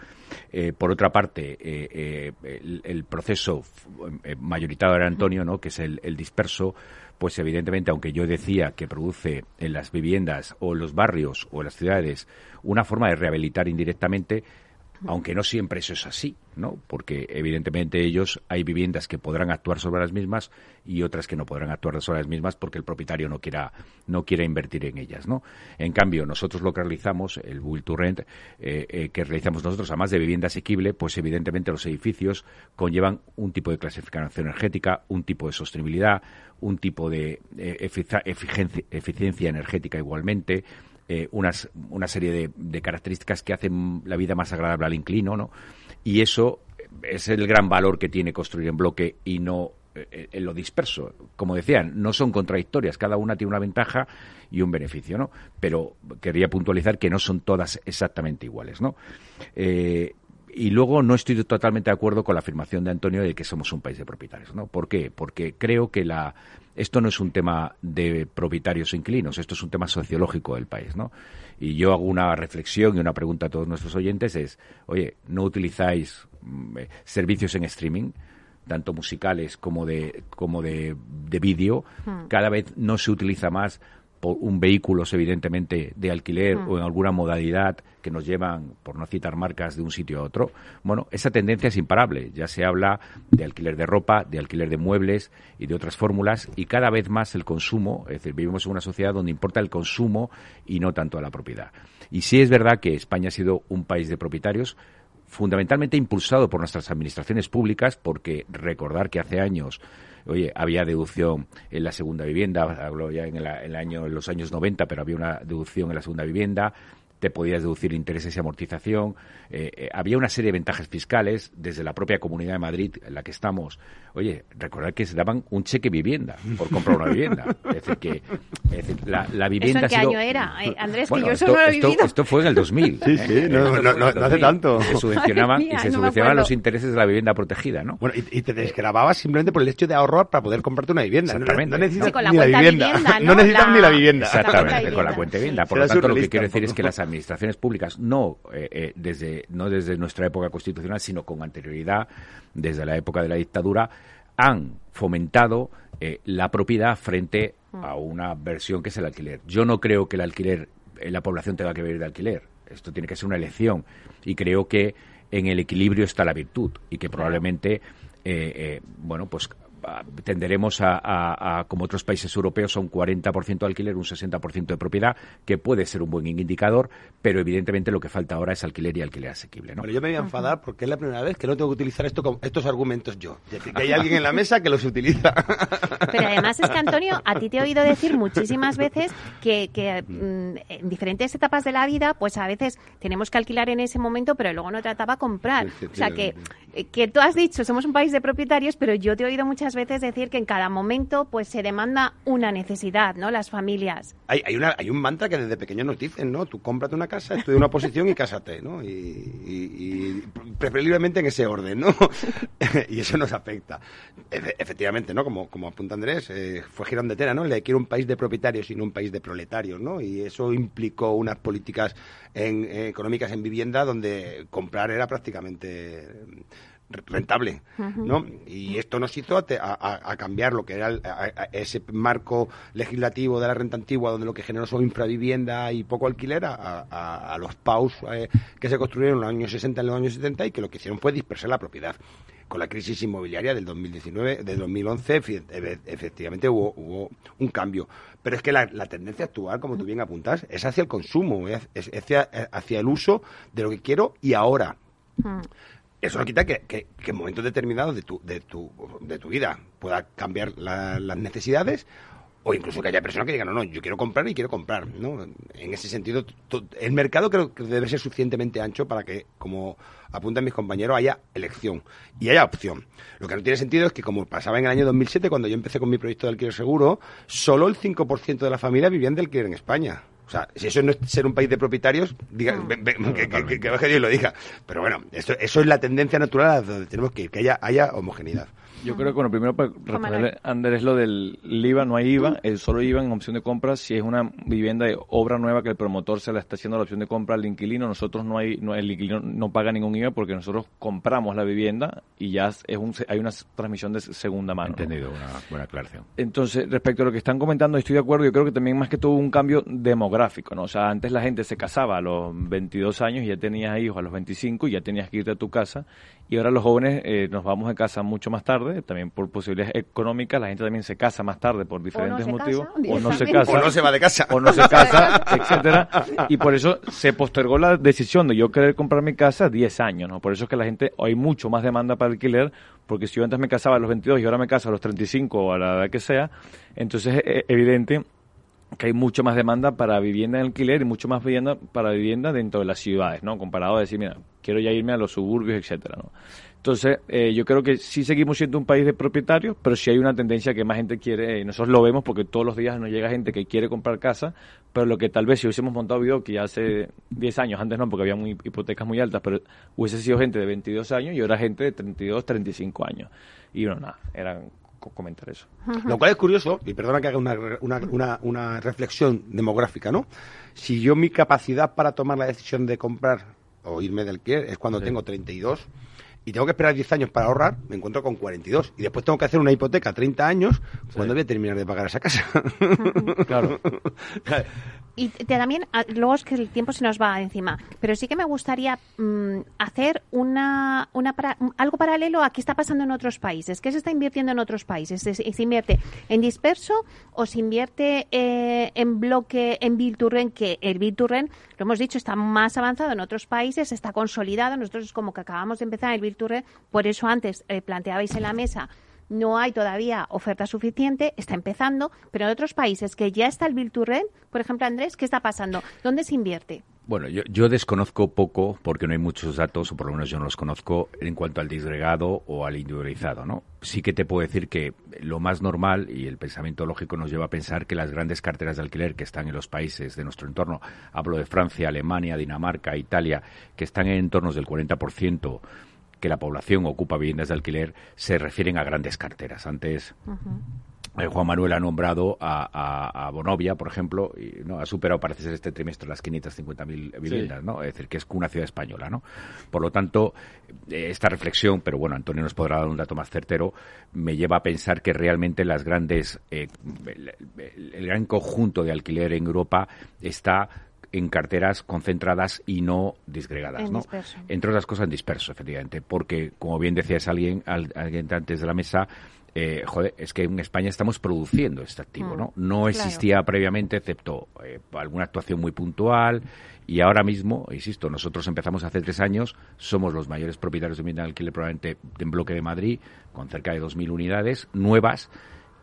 Speaker 2: Eh, por otra parte, eh, eh, el, proceso mayoritario de Antonio, ¿no? Que es el, disperso, pues evidentemente, aunque yo decía que produce en las viviendas o en los barrios o en las ciudades una forma de rehabilitar indirectamente, aunque no siempre eso es así, ¿no? Porque evidentemente ellos hay viviendas que podrán actuar sobre las mismas y otras que no podrán actuar sobre las mismas porque el propietario no quiera no quiera invertir en ellas, ¿no? En cambio, nosotros lo que realizamos, el Build to Rent, eh, eh, que realizamos nosotros, además de vivienda asequible, pues evidentemente los edificios conllevan un tipo de clasificación energética, un tipo de sostenibilidad, un tipo de eh, eficiencia energética igualmente, eh, unas, una serie de, características que hacen la vida más agradable al inclino, ¿no? Y eso es el gran valor que tiene construir en bloque y no eh, en lo disperso. Como decían, no son contradictorias, cada una tiene una ventaja y un beneficio, ¿no? Pero quería puntualizar que no son todas exactamente iguales, ¿no? Eh, y luego no estoy totalmente de acuerdo con la afirmación de Antonio de que somos un país de propietarios, ¿no? ¿Por qué? Porque creo que la esto no es un tema de propietarios inquilinos, esto es un tema sociológico del país, ¿no? Y yo hago una reflexión y una pregunta a todos nuestros oyentes es, oye, ¿no utilizáis mm, eh, servicios en streaming? tanto musicales como de como de, de vídeo, hmm. cada vez no se utiliza más por un vehículo, evidentemente, de alquiler mm. o en alguna modalidad que nos llevan, por no citar marcas, de un sitio a otro, bueno, esa tendencia es imparable. Ya se habla de alquiler de ropa, de alquiler de muebles y de otras fórmulas, y cada vez más el consumo, es decir, vivimos en una sociedad donde importa el consumo y no tanto la propiedad. Y sí es verdad que España ha sido un país de propietarios, fundamentalmente impulsado por nuestras administraciones públicas, porque recordar que hace años oye, había deducción en la segunda vivienda, hablo ya en, el año, en los años 90, pero había una deducción en la segunda vivienda, te podías deducir intereses y amortización. había una serie de ventajas fiscales desde la propia Comunidad de Madrid en la que estamos. Oye, recordad que se daban un cheque vivienda por comprar una vivienda. Es decir, que la, vivienda...
Speaker 1: ¿Eso en qué año era? Andrés, que yo eso no lo he
Speaker 2: vivido. Esto, fue en el 2000.
Speaker 4: Sí, sí, no, no, hace tanto.
Speaker 2: Se subvencionaban, y se subvencionaban los intereses de la vivienda protegida, ¿no?
Speaker 4: Bueno, y, te desgrababas simplemente por el hecho de ahorrar para poder comprarte una vivienda.
Speaker 2: Exactamente.
Speaker 4: No, necesitas ni la vivienda. ¿no? necesitas ni la vivienda.
Speaker 2: Exactamente, con la cuenta de vivienda. Por lo tanto, lo que quiero decir es que las administraciones públicas, no, eh, eh, desde, no desde nuestra época constitucional, sino con anterioridad, desde la época de la dictadura, han fomentado eh, la propiedad frente a una versión que es el alquiler. Yo no creo que el alquiler, la población tenga que vivir de alquiler. Esto tiene que ser una elección. Y creo que en el equilibrio está la virtud y que probablemente, eh, eh, bueno, pues tenderemos a, como otros países europeos, a un 40% de alquiler, un 60% de propiedad, que puede ser un buen indicador, pero evidentemente lo que falta ahora es alquiler y alquiler asequible. ¿no?
Speaker 4: yo me voy a enfadar porque es la primera vez que no tengo que utilizar esto con estos argumentos yo. que hay alguien en la mesa que los utiliza.
Speaker 1: Pero además es que, Antonio, a ti te he oído decir muchísimas veces que, mm, en diferentes etapas de la vida, pues a veces tenemos que alquilar en ese momento, pero luego no trataba comprar. O sea, que, que tú has dicho, somos un país de propietarios, pero yo te he oído muchas veces decir que en cada momento pues se demanda una necesidad, ¿no? Las familias.
Speaker 4: Hay, hay, una, hay un mantra que desde pequeño nos dicen, ¿no? Tú cómprate una casa, estudia una posición y cásate, ¿no? Y, preferiblemente en ese orden, ¿no? y eso nos afecta. efectivamente, ¿no? Como, como apunta Andrés, eh, fue girón de tela, ¿no? Le quiero un país de propietarios y no un país de proletarios, ¿no? Y eso implicó unas políticas eh, económicas en vivienda donde comprar era prácticamente rentable, ¿no? Y esto nos hizo a, cambiar lo que era ese marco legislativo de la renta antigua, donde lo que generó son infravivienda y poco alquiler, a, los PAUs eh, que se construyeron en los años 60 y en los años 70 y que lo que hicieron fue dispersar la propiedad. Con la crisis inmobiliaria del 2019, del 2011, efectivamente hubo, hubo un cambio. Pero es que la, tendencia actual, como tú bien apuntas, es hacia el consumo, es, hacia, hacia, el uso de lo que quiero y ahora. Eso no quita que, que, en momentos determinados de tu, de tu, de tu vida pueda cambiar las necesidades o incluso que haya personas que digan, no, no, yo quiero comprar y quiero comprar, ¿no? En ese sentido, el mercado creo que debe ser suficientemente ancho para que, como apuntan mis compañeros, haya elección y haya opción. Lo que no tiene sentido es que, como pasaba en el año 2007, cuando yo empecé con mi proyecto de alquiler seguro, solo el 5% de la familia vivían de alquiler en España. O sea, si eso no es ser un país de propietarios, diga, que, que, que, Dios lo diga. Pero bueno, eso, eso es la tendencia natural a donde tenemos que ir, que haya, haya homogeneidad.
Speaker 3: Yo creo que, bueno, primero para responderle Andrés lo del IVA, no hay IVA, el solo IVA en opción de compra si es una vivienda de obra nueva que el promotor se la está haciendo la opción de compra al inquilino, nosotros no hay, no, el inquilino no paga ningún IVA porque nosotros compramos la vivienda y ya es un, hay una transmisión de segunda mano.
Speaker 2: Entendido, una buena aclaración.
Speaker 3: Entonces, respecto a lo que están comentando, estoy de acuerdo, yo creo que también más que todo un cambio demográfico, ¿no? O sea, antes la gente se casaba a los 22 años y ya tenías hijos a los 25 y ya tenías que irte a tu casa y ahora los jóvenes eh, nos vamos de casa mucho más tarde, también por posibilidades económicas, la gente también se casa más tarde por diferentes motivos,
Speaker 4: o no se casa, o no se va de casa,
Speaker 3: o no se casa, etcétera, y por eso se postergó la decisión de yo querer comprar mi casa 10 años, ¿no? Por eso es que la gente, hay mucho más demanda para alquiler, porque si yo antes me casaba a los 22 y ahora me caso a los 35 o a la edad que sea, entonces es evidente que hay mucho más demanda para vivienda en alquiler y mucho más vivienda para vivienda dentro de las ciudades, ¿no? Comparado a decir, mira, quiero ya irme a los suburbios, etcétera, ¿no? Entonces, eh, yo creo que sí seguimos siendo un país de propietarios, pero sí hay una tendencia que más gente quiere, y nosotros lo vemos porque todos los días nos llega gente que quiere comprar casa, pero lo que tal vez si hubiésemos montado video que hace 10 años, antes no, porque había muy, hipotecas muy altas, pero hubiese sido gente de 22 años y ahora gente de 32, 35 años. Y bueno, nada, eran comentar eso.
Speaker 4: Lo cual es curioso, y perdona que haga una, una, una, reflexión demográfica, ¿no? Si yo mi capacidad para tomar la decisión de comprar o irme del alquiler es cuando tengo 32 y tengo que esperar 10 años para ahorrar, me encuentro con 42. Y después tengo que hacer una hipoteca 30 años, ¿cuándo voy a terminar de pagar esa casa?
Speaker 3: claro.
Speaker 1: Y también, ah, luego es que el tiempo se nos va encima, pero sí que me gustaría mm, hacer una, una algo paralelo a qué está pasando en otros países. ¿Qué se está invirtiendo en otros países? ¿Se, invierte en disperso o se invierte eh, en bloque, en Bilturren? Que el Bilturren, lo hemos dicho, está más avanzado en otros países, está consolidado. Nosotros como que acabamos de empezar el Bilturren, por eso antes eh, planteabais en la mesa no hay todavía oferta suficiente, está empezando, pero en otros países que ya está el Bill por ejemplo, Andrés, ¿qué está pasando? ¿Dónde se invierte?
Speaker 2: Bueno, yo, desconozco poco, porque no hay muchos datos, o por lo menos yo no los conozco, en cuanto al disgregado o al individualizado, ¿no? Sí que te puedo decir que lo más normal, y el pensamiento lógico nos lleva a pensar que las grandes carteras de alquiler que están en los países de nuestro entorno, hablo de Francia, Alemania, Dinamarca, Italia, que están en entornos del 40%, que la población ocupa viviendas de alquiler, se refieren a grandes carteras. Antes... Eh, Juan Manuel ha nombrado a, Bonovia, por ejemplo, y no ha superado, parece ser este trimestre, las 550.000 viviendas, ¿no? Es decir, que es una ciudad española, ¿no? Por lo tanto, eh, esta reflexión, pero bueno, Antonio nos podrá dar un dato más certero, me lleva a pensar que realmente las grandes, eh, el, gran conjunto de alquiler en Europa está en carteras concentradas y no disgregadas, ¿no? Entre otras cosas en disperso, efectivamente, porque como bien decías alguien, alguien antes de la mesa, eh, joder, es que en España estamos produciendo este activo, ¿no? Mm, no existía previamente, excepto eh, alguna actuación muy puntual, y ahora mismo, insisto, nosotros empezamos hace tres años, somos los mayores propietarios de vivienda de alquiler probablemente en bloque de Madrid, con cerca de 2.000 unidades nuevas,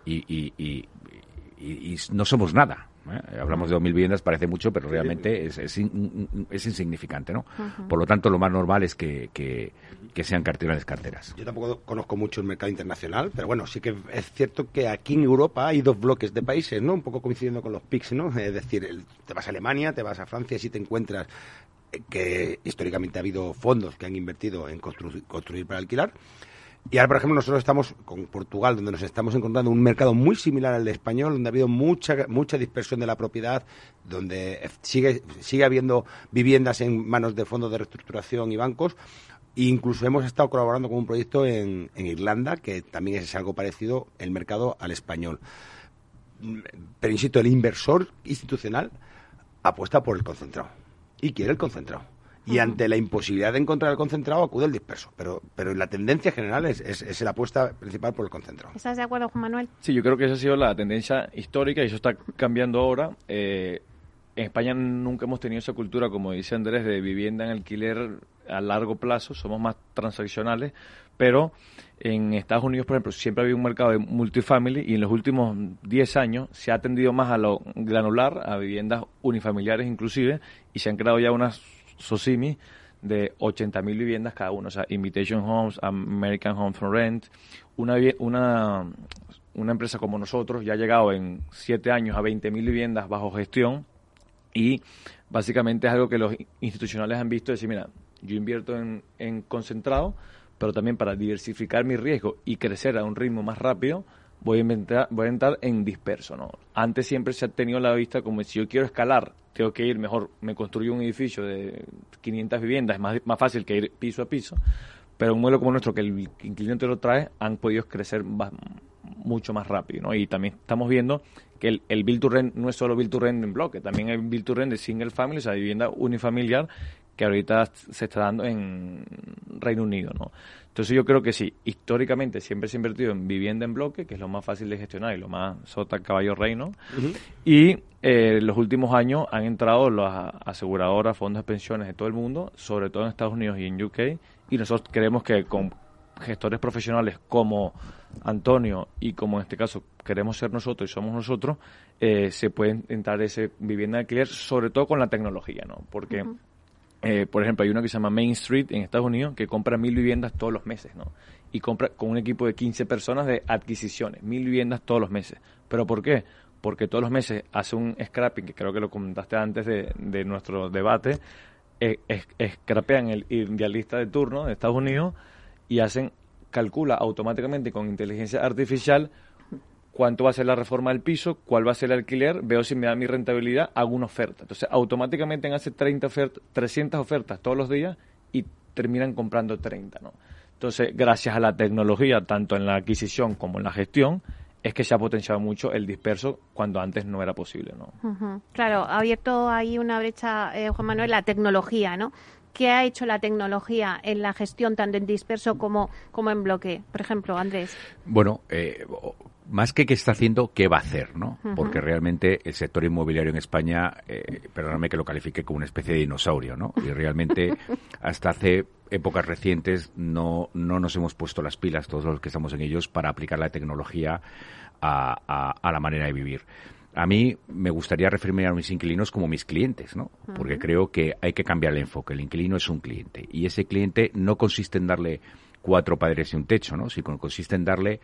Speaker 2: y, y no somos nada. ¿Eh? Hablamos de 2.000 viviendas, parece mucho, pero realmente es, es, insignificante, ¿no? Por lo tanto, lo más normal es que, que, sean carteras carteras.
Speaker 4: Yo tampoco conozco mucho el mercado internacional, pero bueno, sí que es cierto que aquí en Europa hay dos bloques de países, ¿no? Un poco coincidiendo con los PICs, ¿no? Es decir, te vas a Alemania, te vas a Francia y si te encuentras eh, que históricamente ha habido fondos que han invertido en construir para alquilar y ahora, por ejemplo, nosotros estamos con Portugal, donde nos estamos encontrando un mercado muy similar al de español, donde ha habido mucha, mucha dispersión de la propiedad, donde sigue, sigue habiendo viviendas en manos de fondos de reestructuración y bancos. E incluso hemos estado colaborando con un proyecto en, en Irlanda, que también es algo parecido el mercado al español. Pero insisto, el inversor institucional apuesta por el concentrado y quiere el concentrado y ante la imposibilidad de encontrar el concentrado acude el disperso. Pero, pero la tendencia general es, es, la apuesta principal por el concentrado.
Speaker 1: ¿Estás de acuerdo, Juan Manuel?
Speaker 3: Sí, yo creo que esa ha sido la tendencia histórica y eso está cambiando ahora. Eh, en España nunca hemos tenido esa cultura, como dice Andrés, de vivienda en alquiler a largo plazo, somos más transaccionales, pero en Estados Unidos, por ejemplo, siempre ha habido un mercado de multifamily y en los últimos 10 años se ha atendido más a lo granular, a viviendas unifamiliares inclusive, y se han creado ya unas Sosimi de 80.000 viviendas cada uno, o sea, Invitation Homes, American Homes for Rent, una, una, una empresa como nosotros ya ha llegado en 7 años a 20.000 viviendas bajo gestión y básicamente es algo que los institucionales han visto, decir, mira, yo invierto en, en concentrado, pero también para diversificar mi riesgo y crecer a un ritmo más rápido, voy a, inventar, voy a entrar en disperso. ¿no? Antes siempre se ha tenido la vista como si yo quiero escalar, tengo que ir mejor, me construyo un edificio de 500 viviendas, es más, más fácil que ir piso a piso, pero un modelo como nuestro, que el inquilino te lo trae, han podido crecer mucho más rápido. ¿no? Y también estamos viendo que el, el build to rent no es solo build to rent en bloque, también hay build to rent de single family, o sea, vivienda unifamiliar, que ahorita se está dando en Reino Unido, ¿no? Entonces yo creo que sí, históricamente siempre se ha invertido en vivienda en bloque, que es lo más fácil de gestionar y lo más sota caballo reino. Y eh, los últimos años han entrado las aseguradoras, fondos de pensiones de todo el mundo, sobre todo en Estados Unidos y en UK. Y nosotros creemos que con gestores profesionales como Antonio y como en este caso queremos ser nosotros y somos nosotros, eh, se puede entrar ese vivienda de alquiler, sobre todo con la tecnología, ¿no? Porque eh, por ejemplo, hay uno que se llama Main Street en Estados Unidos que compra mil viviendas todos los meses, ¿no? Y compra con un equipo de 15 personas de adquisiciones, mil viviendas todos los meses. ¿Pero por qué? Porque todos los meses hace un scrapping, que creo que lo comentaste antes de, nuestro debate, eh, scrapean el idealista de turno de Estados Unidos y hacen, calcula automáticamente con inteligencia artificial cuánto va a ser la reforma del piso, cuál va a ser el alquiler, veo si me da mi rentabilidad, hago una oferta. Entonces, automáticamente hace 30 ofertas, 300 ofertas todos los días y terminan comprando 30, ¿no? Entonces, gracias a la tecnología, tanto en la adquisición como en la gestión, es que se ha potenciado mucho el disperso cuando antes no era posible, ¿no?
Speaker 1: Claro, ha abierto ahí una brecha, eh, Juan Manuel, la tecnología, ¿no? ¿Qué ha hecho la tecnología en la gestión tanto en disperso como, como en bloque? Por ejemplo, Andrés.
Speaker 2: Bueno, eh, más que qué está haciendo, qué va a hacer, ¿no? Porque realmente el sector inmobiliario en España, eh, perdóname que lo califique como una especie de dinosaurio, ¿no? Y realmente hasta hace épocas recientes no, no nos hemos puesto las pilas, todos los que estamos en ellos, para aplicar la tecnología a, a, la manera de vivir. A mí me gustaría referirme a mis inquilinos como mis clientes, ¿no? Porque creo que hay que cambiar el enfoque. El inquilino es un cliente y ese cliente no consiste en darle cuatro padres y un techo, ¿no? Sino consiste en darle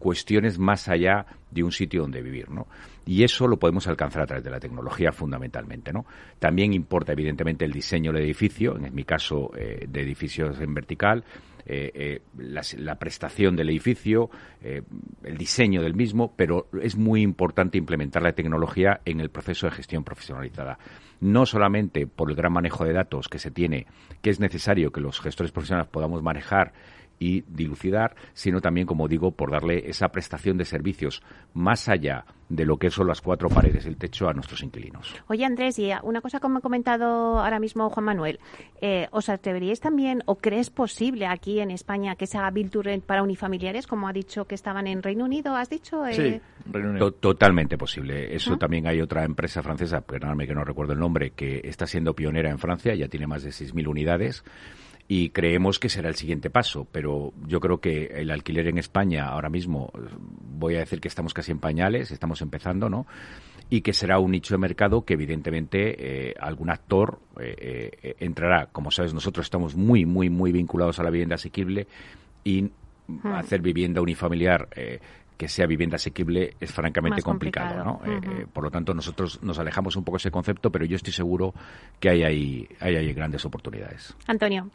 Speaker 2: cuestiones más allá de un sitio donde vivir, ¿no? Y eso lo podemos alcanzar a través de la tecnología fundamentalmente, ¿no? También importa evidentemente el diseño del edificio, en mi caso eh, de edificios en vertical, eh, eh, la, prestación del edificio, el diseño del mismo, pero es muy importante implementar la tecnología en el proceso de gestión profesionalizada. No solamente por el gran manejo de datos que se tiene, que es necesario que los gestores profesionales podamos manejar y dilucidar, sino también, como digo, por darle esa prestación de servicios más allá de lo que son las cuatro paredes del techo a nuestros inquilinos.
Speaker 1: Oye, Andrés, y una cosa como ha comentado ahora mismo Juan Manuel, eh, ¿os atreveríais también o crees posible aquí en España que se haga Build to Rent para unifamiliares, como ha dicho que estaban en Reino Unido, has dicho?
Speaker 3: Eh, sí, Reino
Speaker 2: Unido. totalmente posible. Eso también hay otra empresa francesa, perdóname que no recuerdo el nombre, que está siendo pionera en Francia, ya tiene más de 6.000 unidades y creemos que será el siguiente paso. Pero yo creo que el alquiler en España ahora mismo, voy a decir que estamos casi en pañales, estamos empezando, ¿no? Y que será un nicho de mercado que evidentemente eh, algún actor eh, eh, entrará. Como sabes, nosotros estamos muy, muy, muy vinculados a la vivienda asequible y hacer vivienda unifamiliar que sea vivienda asequible es francamente complicado, ¿no? Eh, eh, por lo tanto, nosotros nos alejamos un poco de ese concepto, pero yo estoy seguro que hay ahí, hay grandes oportunidades.
Speaker 1: Antonio.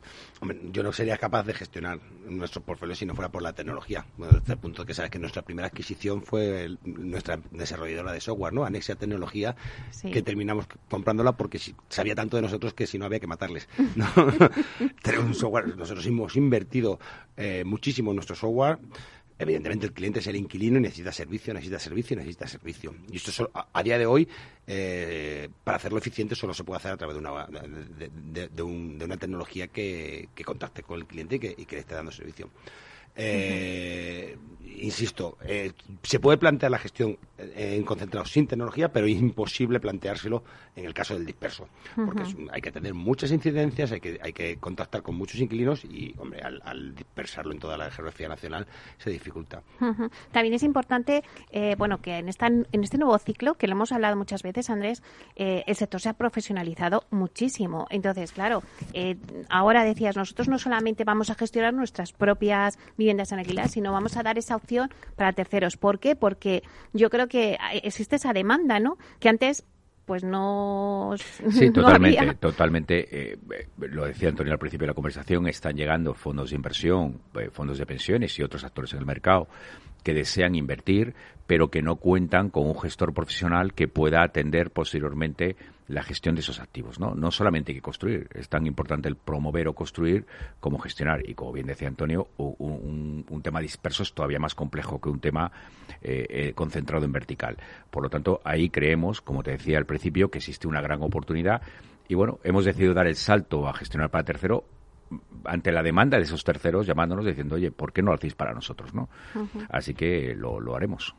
Speaker 4: yo no sería capaz de gestionar nuestro portfolio si no fuera por la tecnología. desde el punto que sabes que nuestra primera adquisición fue nuestra desarrolladora de software, ¿no? Anexia Tecnología, que terminamos comprándola porque sabía tanto de nosotros que si no había que matarles. Tenemos un software, nosotros hemos invertido eh, muchísimo en nuestro software. Evidentemente el cliente es el inquilino y necesita servicio, necesita servicio, necesita servicio. Y esto a, día de hoy, eh, para hacerlo eficiente, solo se puede hacer a través de una, de, una tecnología que, contacte con el cliente que, y que le esté dando servicio. Eh, insisto, eh, se puede plantear la gestión en concentrado sin tecnología, pero es imposible planteárselo en el caso del disperso, porque hay que tener muchas incidencias, hay que, hay que contactar con muchos inquilinos y, hombre, al, dispersarlo en toda la geografía nacional se dificulta.
Speaker 1: También es importante, eh, bueno, que en, esta, en este nuevo ciclo, que lo hemos hablado muchas veces, Andrés, eh, el sector se ha profesionalizado muchísimo. Entonces, claro, ahora decías, nosotros no solamente vamos a gestionar nuestras propias viviendas en alquiler, sino vamos a dar esa opción para terceros. ¿Por qué? Porque yo creo que existe esa demanda, ¿no? Que antes pues no.
Speaker 2: Sí, totalmente, totalmente. Eh, lo decía Antonio al principio de la conversación, están llegando fondos de inversión, eh, fondos de pensiones y otros actores en el mercado que desean invertir, pero que no cuentan con un gestor profesional que pueda atender posteriormente la gestión de esos activos. ¿no? no solamente hay que construir, es tan importante el promover o construir como gestionar. Y como bien decía Antonio, un, tema disperso es todavía más complejo que un tema eh, eh, concentrado en vertical. Por lo tanto, ahí creemos, como te decía al principio, que existe una gran oportunidad. Y bueno, hemos decidido dar el salto a gestionar para tercero ante la demanda de esos terceros llamándonos diciendo, oye, ¿por qué no lo hacéis para nosotros? ¿no? Así que lo, lo haremos.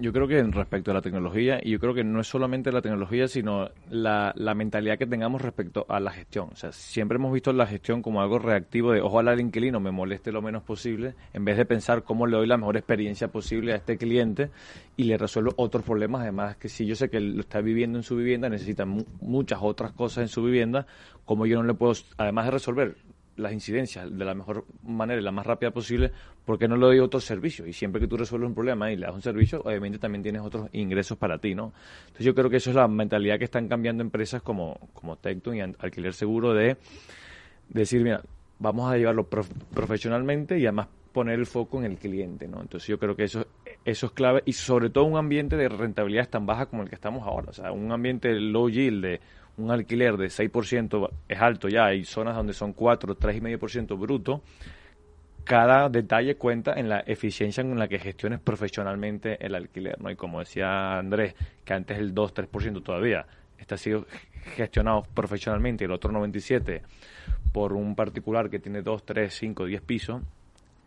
Speaker 3: yo, creo que respecto a la tecnología, y yo creo que no es solamente la tecnología, sino la, la, mentalidad que tengamos respecto a la gestión. O sea, siempre hemos visto la gestión como algo reactivo de ojalá el inquilino me moleste lo menos posible, en vez de pensar cómo le doy la mejor experiencia posible a este cliente y le resuelvo otros problemas. Además, que si yo sé que él lo está viviendo en su vivienda, necesita muchas otras cosas en su vivienda, como yo no le puedo, además de resolver las incidencias de la mejor manera y la más rápida posible, porque no le doy otros servicios. Y siempre que tú resuelves un problema y le das un servicio, obviamente también tienes otros ingresos para ti, ¿no? Entonces yo creo que eso es la mentalidad que están cambiando empresas como, como Tecton y Alquiler Seguro de, decir, mira, vamos a llevarlo profesionalmente y además poner el foco en el cliente, ¿no? Entonces yo creo que eso es clave y sobre todo un ambiente de rentabilidad tan baja como el que estamos ahora, o sea, un ambiente low yield de un alquiler de 6% es alto ya, hay zonas donde son 4, 3,5% bruto, cada detalle cuenta en la eficiencia en la que gestiones profesionalmente el alquiler, ¿no? Y como decía Andrés, que antes el 2, 3% todavía está sido gestionado profesionalmente el otro 97 por un particular que tiene 2, 3, 5, 10 pisos,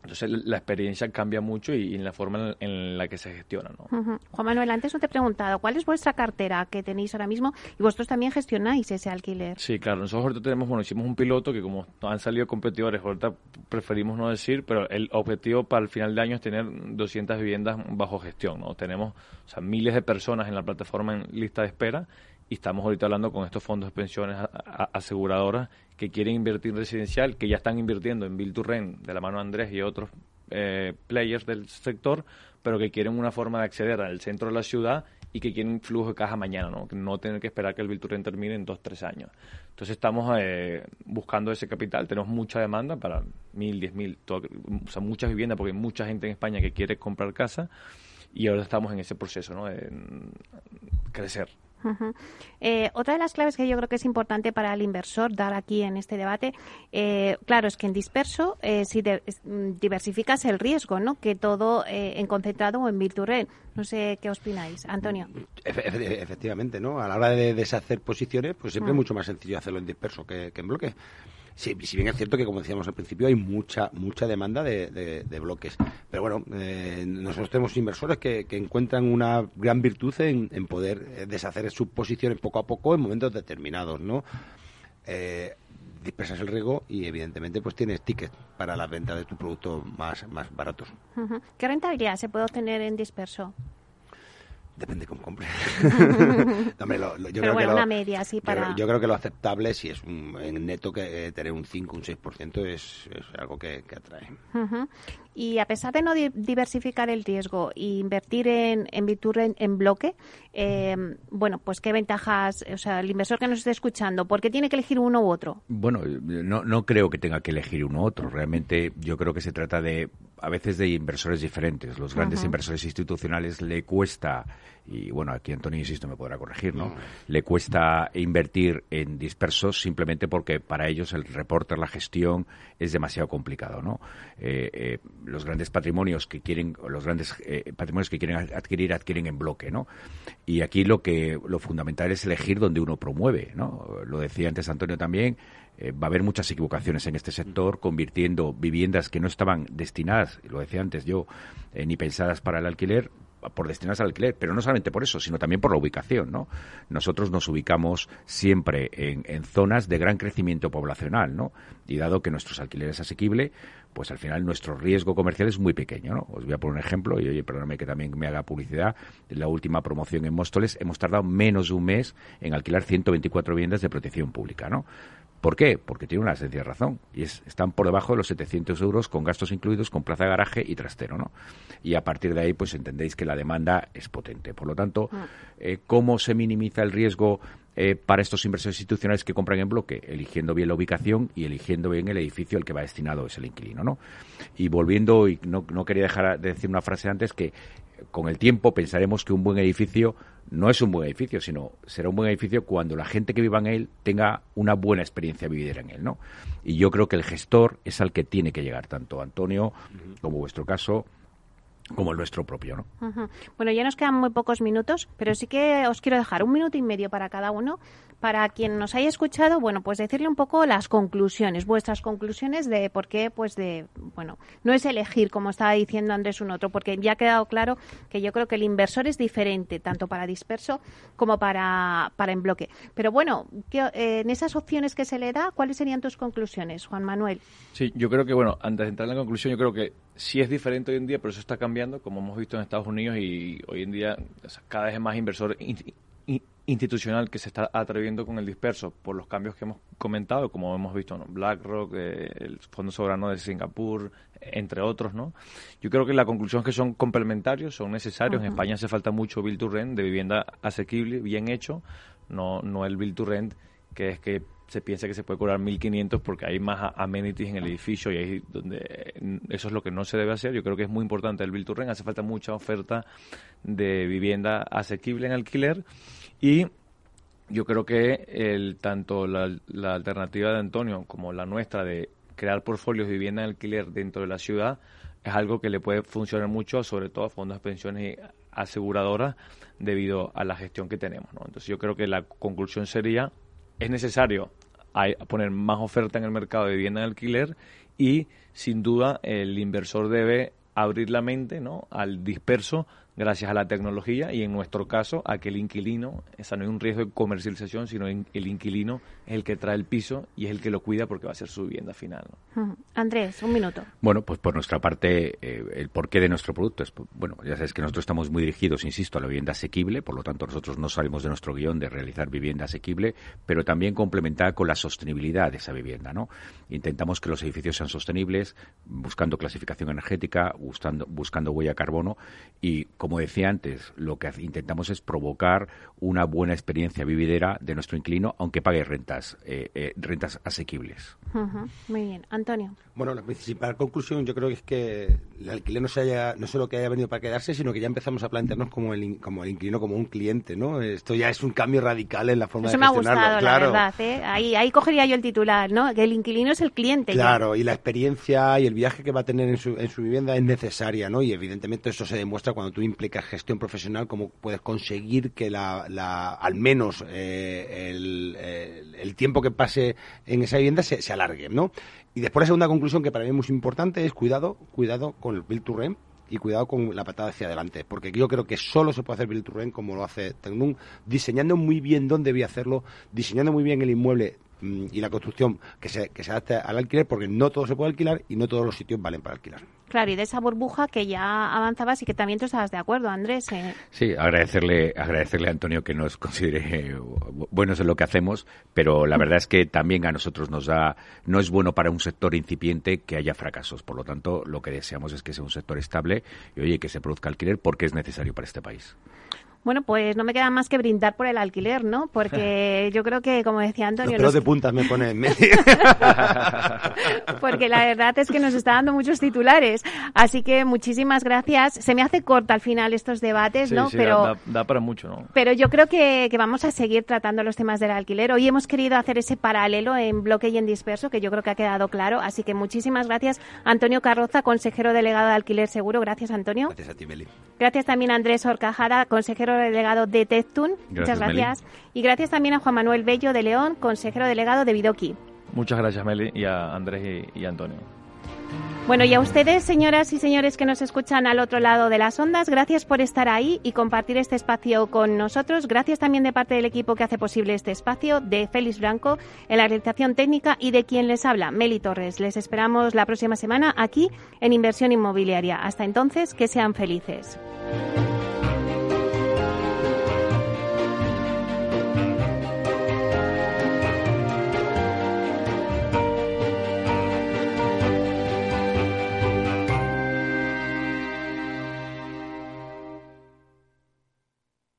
Speaker 3: Entonces la experiencia cambia mucho y, en la forma en, la que se gestiona. ¿no?
Speaker 1: Juan Manuel, antes no te he preguntado, ¿cuál es vuestra cartera que tenéis ahora mismo? Y vosotros también gestionáis ese alquiler.
Speaker 3: Sí, claro. Nosotros ahorita tenemos, bueno, hicimos un piloto que como han salido competidores, ahorita preferimos no decir, pero el objetivo para el final de año es tener 200 viviendas bajo gestión. ¿no? Tenemos o sea, miles de personas en la plataforma en lista de espera y estamos ahorita hablando con estos fondos de pensiones aseguradoras que quieren invertir en residencial, que ya están invirtiendo en Bill to Rent de la mano de Andrés y otros eh, players del sector, pero que quieren una forma de acceder al centro de la ciudad y que quieren flujo de caja mañana, ¿no? no tener que esperar que el Bill to Rent termine en dos, tres años. Entonces estamos eh, buscando ese capital, tenemos mucha demanda para mil, diez mil, o sea, muchas viviendas, porque hay mucha gente en España que quiere comprar casa y ahora estamos en ese proceso, ¿no? De crecer.
Speaker 1: Eh, otra de las claves que yo creo que es importante para el inversor dar aquí en este debate, eh, claro, es que en disperso, eh, si mm, diversificas el riesgo, ¿no? Que todo en concentrado o en virtual. No sé qué opináis, Antonio.
Speaker 4: efectivamente, ¿no? A la hora de deshacer posiciones, pues siempre es mucho más sencillo hacerlo en disperso que en bloque. Sí, si bien es cierto que, como decíamos al principio, hay mucha mucha demanda de, bloques. Pero bueno, eh, nosotros tenemos inversores que, encuentran una gran virtud en, poder eh, deshacer sus posiciones poco a poco en momentos determinados, ¿no? Eh, dispersas el riesgo y evidentemente pues tienes tickets para la venta de tus productos más, más baratos.
Speaker 1: ¿Qué rentabilidad se puede obtener en disperso?
Speaker 4: Depende cómo compre.
Speaker 1: yo creo bueno, una media, sí, para...
Speaker 4: Yo, creo que lo aceptable, si es un, en neto, que eh, tener un 5, un 6% es, es algo que, atrae.
Speaker 1: Y a pesar de no diversificar el riesgo e invertir en, en en, bloque, eh, bueno, pues qué ventajas, o sea, el inversor que nos esté escuchando, ¿por qué tiene que elegir uno u otro?
Speaker 2: Bueno, no, no creo que tenga que elegir uno u otro. Realmente yo creo que se trata de, a veces, de inversores diferentes. Los grandes inversores institucionales le cuesta y bueno, aquí Antonio, insisto, me podrá corregir, ¿no? Le cuesta invertir en dispersos simplemente porque para ellos el reporte, la gestión es demasiado complicado, ¿no? Eh, eh, los grandes patrimonios que quieren, los grandes eh, patrimonios que quieren adquirir, adquieren en bloque, ¿no? Y aquí lo que, lo fundamental es elegir donde uno promueve, ¿no? Lo decía antes Antonio también, va a haber muchas equivocaciones en este sector, convirtiendo viviendas que no estaban destinadas, lo decía antes yo, ni pensadas para el alquiler, por destinarse al alquiler, pero no solamente por eso, sino también por la ubicación, ¿no? Nosotros nos ubicamos siempre en, zonas de gran crecimiento poblacional, ¿no? Y dado que nuestros alquileres es asequible, pues al final nuestro riesgo comercial es muy pequeño, ¿no? Os voy a poner un ejemplo, y oye, perdóname que también me haga publicidad, en la última promoción en Móstoles hemos tardado menos de un mes en alquilar 124 viviendas de protección pública, ¿no? ¿Por qué? Porque tiene una sencilla razón. Y es, están por debajo de los 700 euros con gastos incluidos, con plaza de garaje y trastero, ¿no? Y a partir de ahí, pues entendéis que la demanda es potente. Por lo tanto, ah. eh, ¿cómo se minimiza el riesgo eh, para estos inversores institucionales que compran en bloque? Eligiendo bien la ubicación y eligiendo bien el edificio al que va destinado ese el inquilino, ¿no? Y volviendo, y no, no quería dejar de decir una frase antes, que con el tiempo pensaremos que un buen edificio no es un buen edificio, sino será un buen edificio cuando la gente que viva en él tenga una buena experiencia vivir en él, ¿no? Y yo creo que el gestor es al que tiene que llegar, tanto Antonio como vuestro caso, como el nuestro propio, ¿no?
Speaker 1: Bueno, ya nos quedan muy pocos minutos, pero sí que os quiero dejar un minuto y medio para cada uno para quien nos haya escuchado, bueno, pues decirle un poco las conclusiones, vuestras conclusiones de por qué, pues de, bueno, no es elegir, como estaba diciendo Andrés, un otro, porque ya ha quedado claro que yo creo que el inversor es diferente, tanto para disperso como para, para en bloque. Pero bueno, eh, en esas opciones que se le da, ¿cuáles serían tus conclusiones, Juan Manuel?
Speaker 3: Sí, yo creo que, bueno, antes de entrar en la conclusión, yo creo que sí es diferente hoy en día, pero eso está cambiando, como hemos visto en Estados Unidos y hoy en día cada vez es más inversor institucional que se está atreviendo con el disperso por los cambios que hemos comentado, como hemos visto, ¿no? BlackRock, eh, el Fondo Soberano de Singapur, entre otros, ¿no? Yo creo que la conclusión es que son complementarios, son necesarios. En España hace falta mucho build to rent de vivienda asequible, bien hecho, no, no el build to rent que es que se piensa que se puede cobrar 1.500 porque hay más amenities en el edificio y ahí donde eso es lo que no se debe hacer. Yo creo que es muy importante el build to hace falta mucha oferta de vivienda asequible en alquiler y yo creo que el, tanto la, alternativa de Antonio como la nuestra de crear portfolios de vivienda en alquiler dentro de la ciudad es algo que le puede funcionar mucho, sobre todo a fondos de pensiones y aseguradoras, debido a la gestión que tenemos. ¿no? Entonces yo creo que la conclusión sería, es necesario poner más oferta en el mercado de vivienda en alquiler y sin duda el inversor debe abrir la mente ¿no? al disperso gracias a la tecnología y en nuestro caso a que el inquilino, esa no hay un riesgo de comercialización, sino el inquilino es el que trae el piso y es el que lo cuida porque va a ser su vivienda final.
Speaker 1: Andrés, un minuto.
Speaker 2: Bueno, pues por nuestra parte, eh, el porqué de nuestro producto es, bueno, ya sabes que nosotros estamos muy dirigidos, insisto, a la vivienda asequible, por lo tanto nosotros no salimos de nuestro guion de realizar vivienda asequible, pero también complementar con la sostenibilidad de esa vivienda, ¿no? Intentamos que los edificios sean sostenibles, buscando clasificación energética, buscando, buscando huella de carbono y como decía antes, lo que intentamos es provocar una buena experiencia vividera de nuestro inquilino, aunque pague rentas, eh, eh, rentas asequibles.
Speaker 1: Muy bien, Antonio.
Speaker 4: Bueno, la principal conclusión yo creo que es que el alquiler no, se haya, no solo que haya venido para quedarse, sino que ya empezamos a plantearnos como el, como el inquilino como un cliente, ¿no? Esto ya es un cambio radical en la forma
Speaker 1: Eso
Speaker 4: de
Speaker 1: me ha
Speaker 4: gestionarlo.
Speaker 1: gustado,
Speaker 4: claro.
Speaker 1: la verdad. ¿eh? Ahí, ahí cogería yo el titular, ¿no? Que el inquilino es el cliente. ya.
Speaker 4: Claro, y la experiencia y el viaje que va a tener en su, en su vivienda es necesaria, ¿no? Y evidentemente eso se demuestra cuando tú implicas gestión profesional, cómo puedes conseguir que la, la al menos eh, el, el- tiempo que pase en esa vivienda se, alargue, ¿no? Y después la segunda conclusión que para mí es muy importante es cuidado, cuidado con el build to rent y cuidado con la patada hacia adelante, porque yo creo que solo se puede hacer build to rent como lo hace Tecnum, diseñando muy bien dónde a hacerlo, diseñando muy bien el inmueble y la construcción que se, que se adapte al alquiler, porque no todo se puede alquilar y no todos los sitios valen para alquilar.
Speaker 1: Claro, y de esa burbuja que ya avanzabas y que también tú estabas de acuerdo, Andrés. eh.
Speaker 2: Sí, agradecerle, agradecerle a Antonio que nos considere eh, buenos en lo que hacemos, pero la verdad es que también a nosotros nos da, no es bueno para un sector incipiente que haya fracasos. Por lo tanto, lo que deseamos es que sea un sector estable y oye, que se produzca alquiler porque es necesario para este país.
Speaker 1: Bueno, pues no me queda más que brindar por el alquiler, ¿no? Porque yo creo que, como decía
Speaker 4: Los
Speaker 1: Antonio,
Speaker 4: pelos
Speaker 1: nos-
Speaker 4: de puntas me pone en medio.
Speaker 1: porque la verdad es que nos está dando muchos titulares. Así que muchísimas gracias. Se me hace corta al final estos debates,
Speaker 3: Sí,
Speaker 1: ¿no?
Speaker 3: sí,
Speaker 1: Pero
Speaker 3: da, para mucho, ¿no?
Speaker 1: Pero yo creo que, que vamos a seguir tratando los temas del alquiler. Hoy hemos querido hacer ese paralelo en bloque y en disperso, que yo creo que ha quedado claro. Así que muchísimas gracias, Antonio Carroza, consejero delegado de Alquiler Seguro. Gracias, Antonio.
Speaker 4: Gracias a ti, Meli.
Speaker 1: Gracias también a Andrés Horcajada, consejero delegado de Tectun. Muchas
Speaker 3: Gracias, Meli.
Speaker 1: Y gracias también a Juan Manuel Bello de León, consejero delegado de Vidoki.
Speaker 3: Muchas gracias, Meli, y a Andrés y, y Antonio.
Speaker 1: Bueno, y a ustedes, señoras y señores que nos escuchan al otro lado de las ondas, gracias por estar ahí y compartir este espacio con nosotros. Gracias también de parte del equipo que hace posible este espacio, de Félix Blanco en la realización técnica y de quien les habla, Meli Torres. Les esperamos la próxima semana aquí en Inversión Inmobiliaria. Hasta entonces, que sean felices.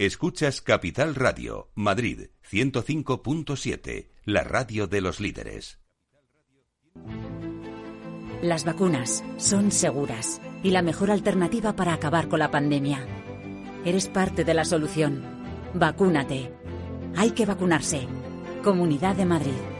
Speaker 9: Escuchas Capital Radio, Madrid 105.7, la radio de los líderes.
Speaker 7: Las vacunas son seguras y la mejor alternativa para acabar con la pandemia. Eres parte de la solución. Vacúnate. Hay que vacunarse. Comunidad de Madrid.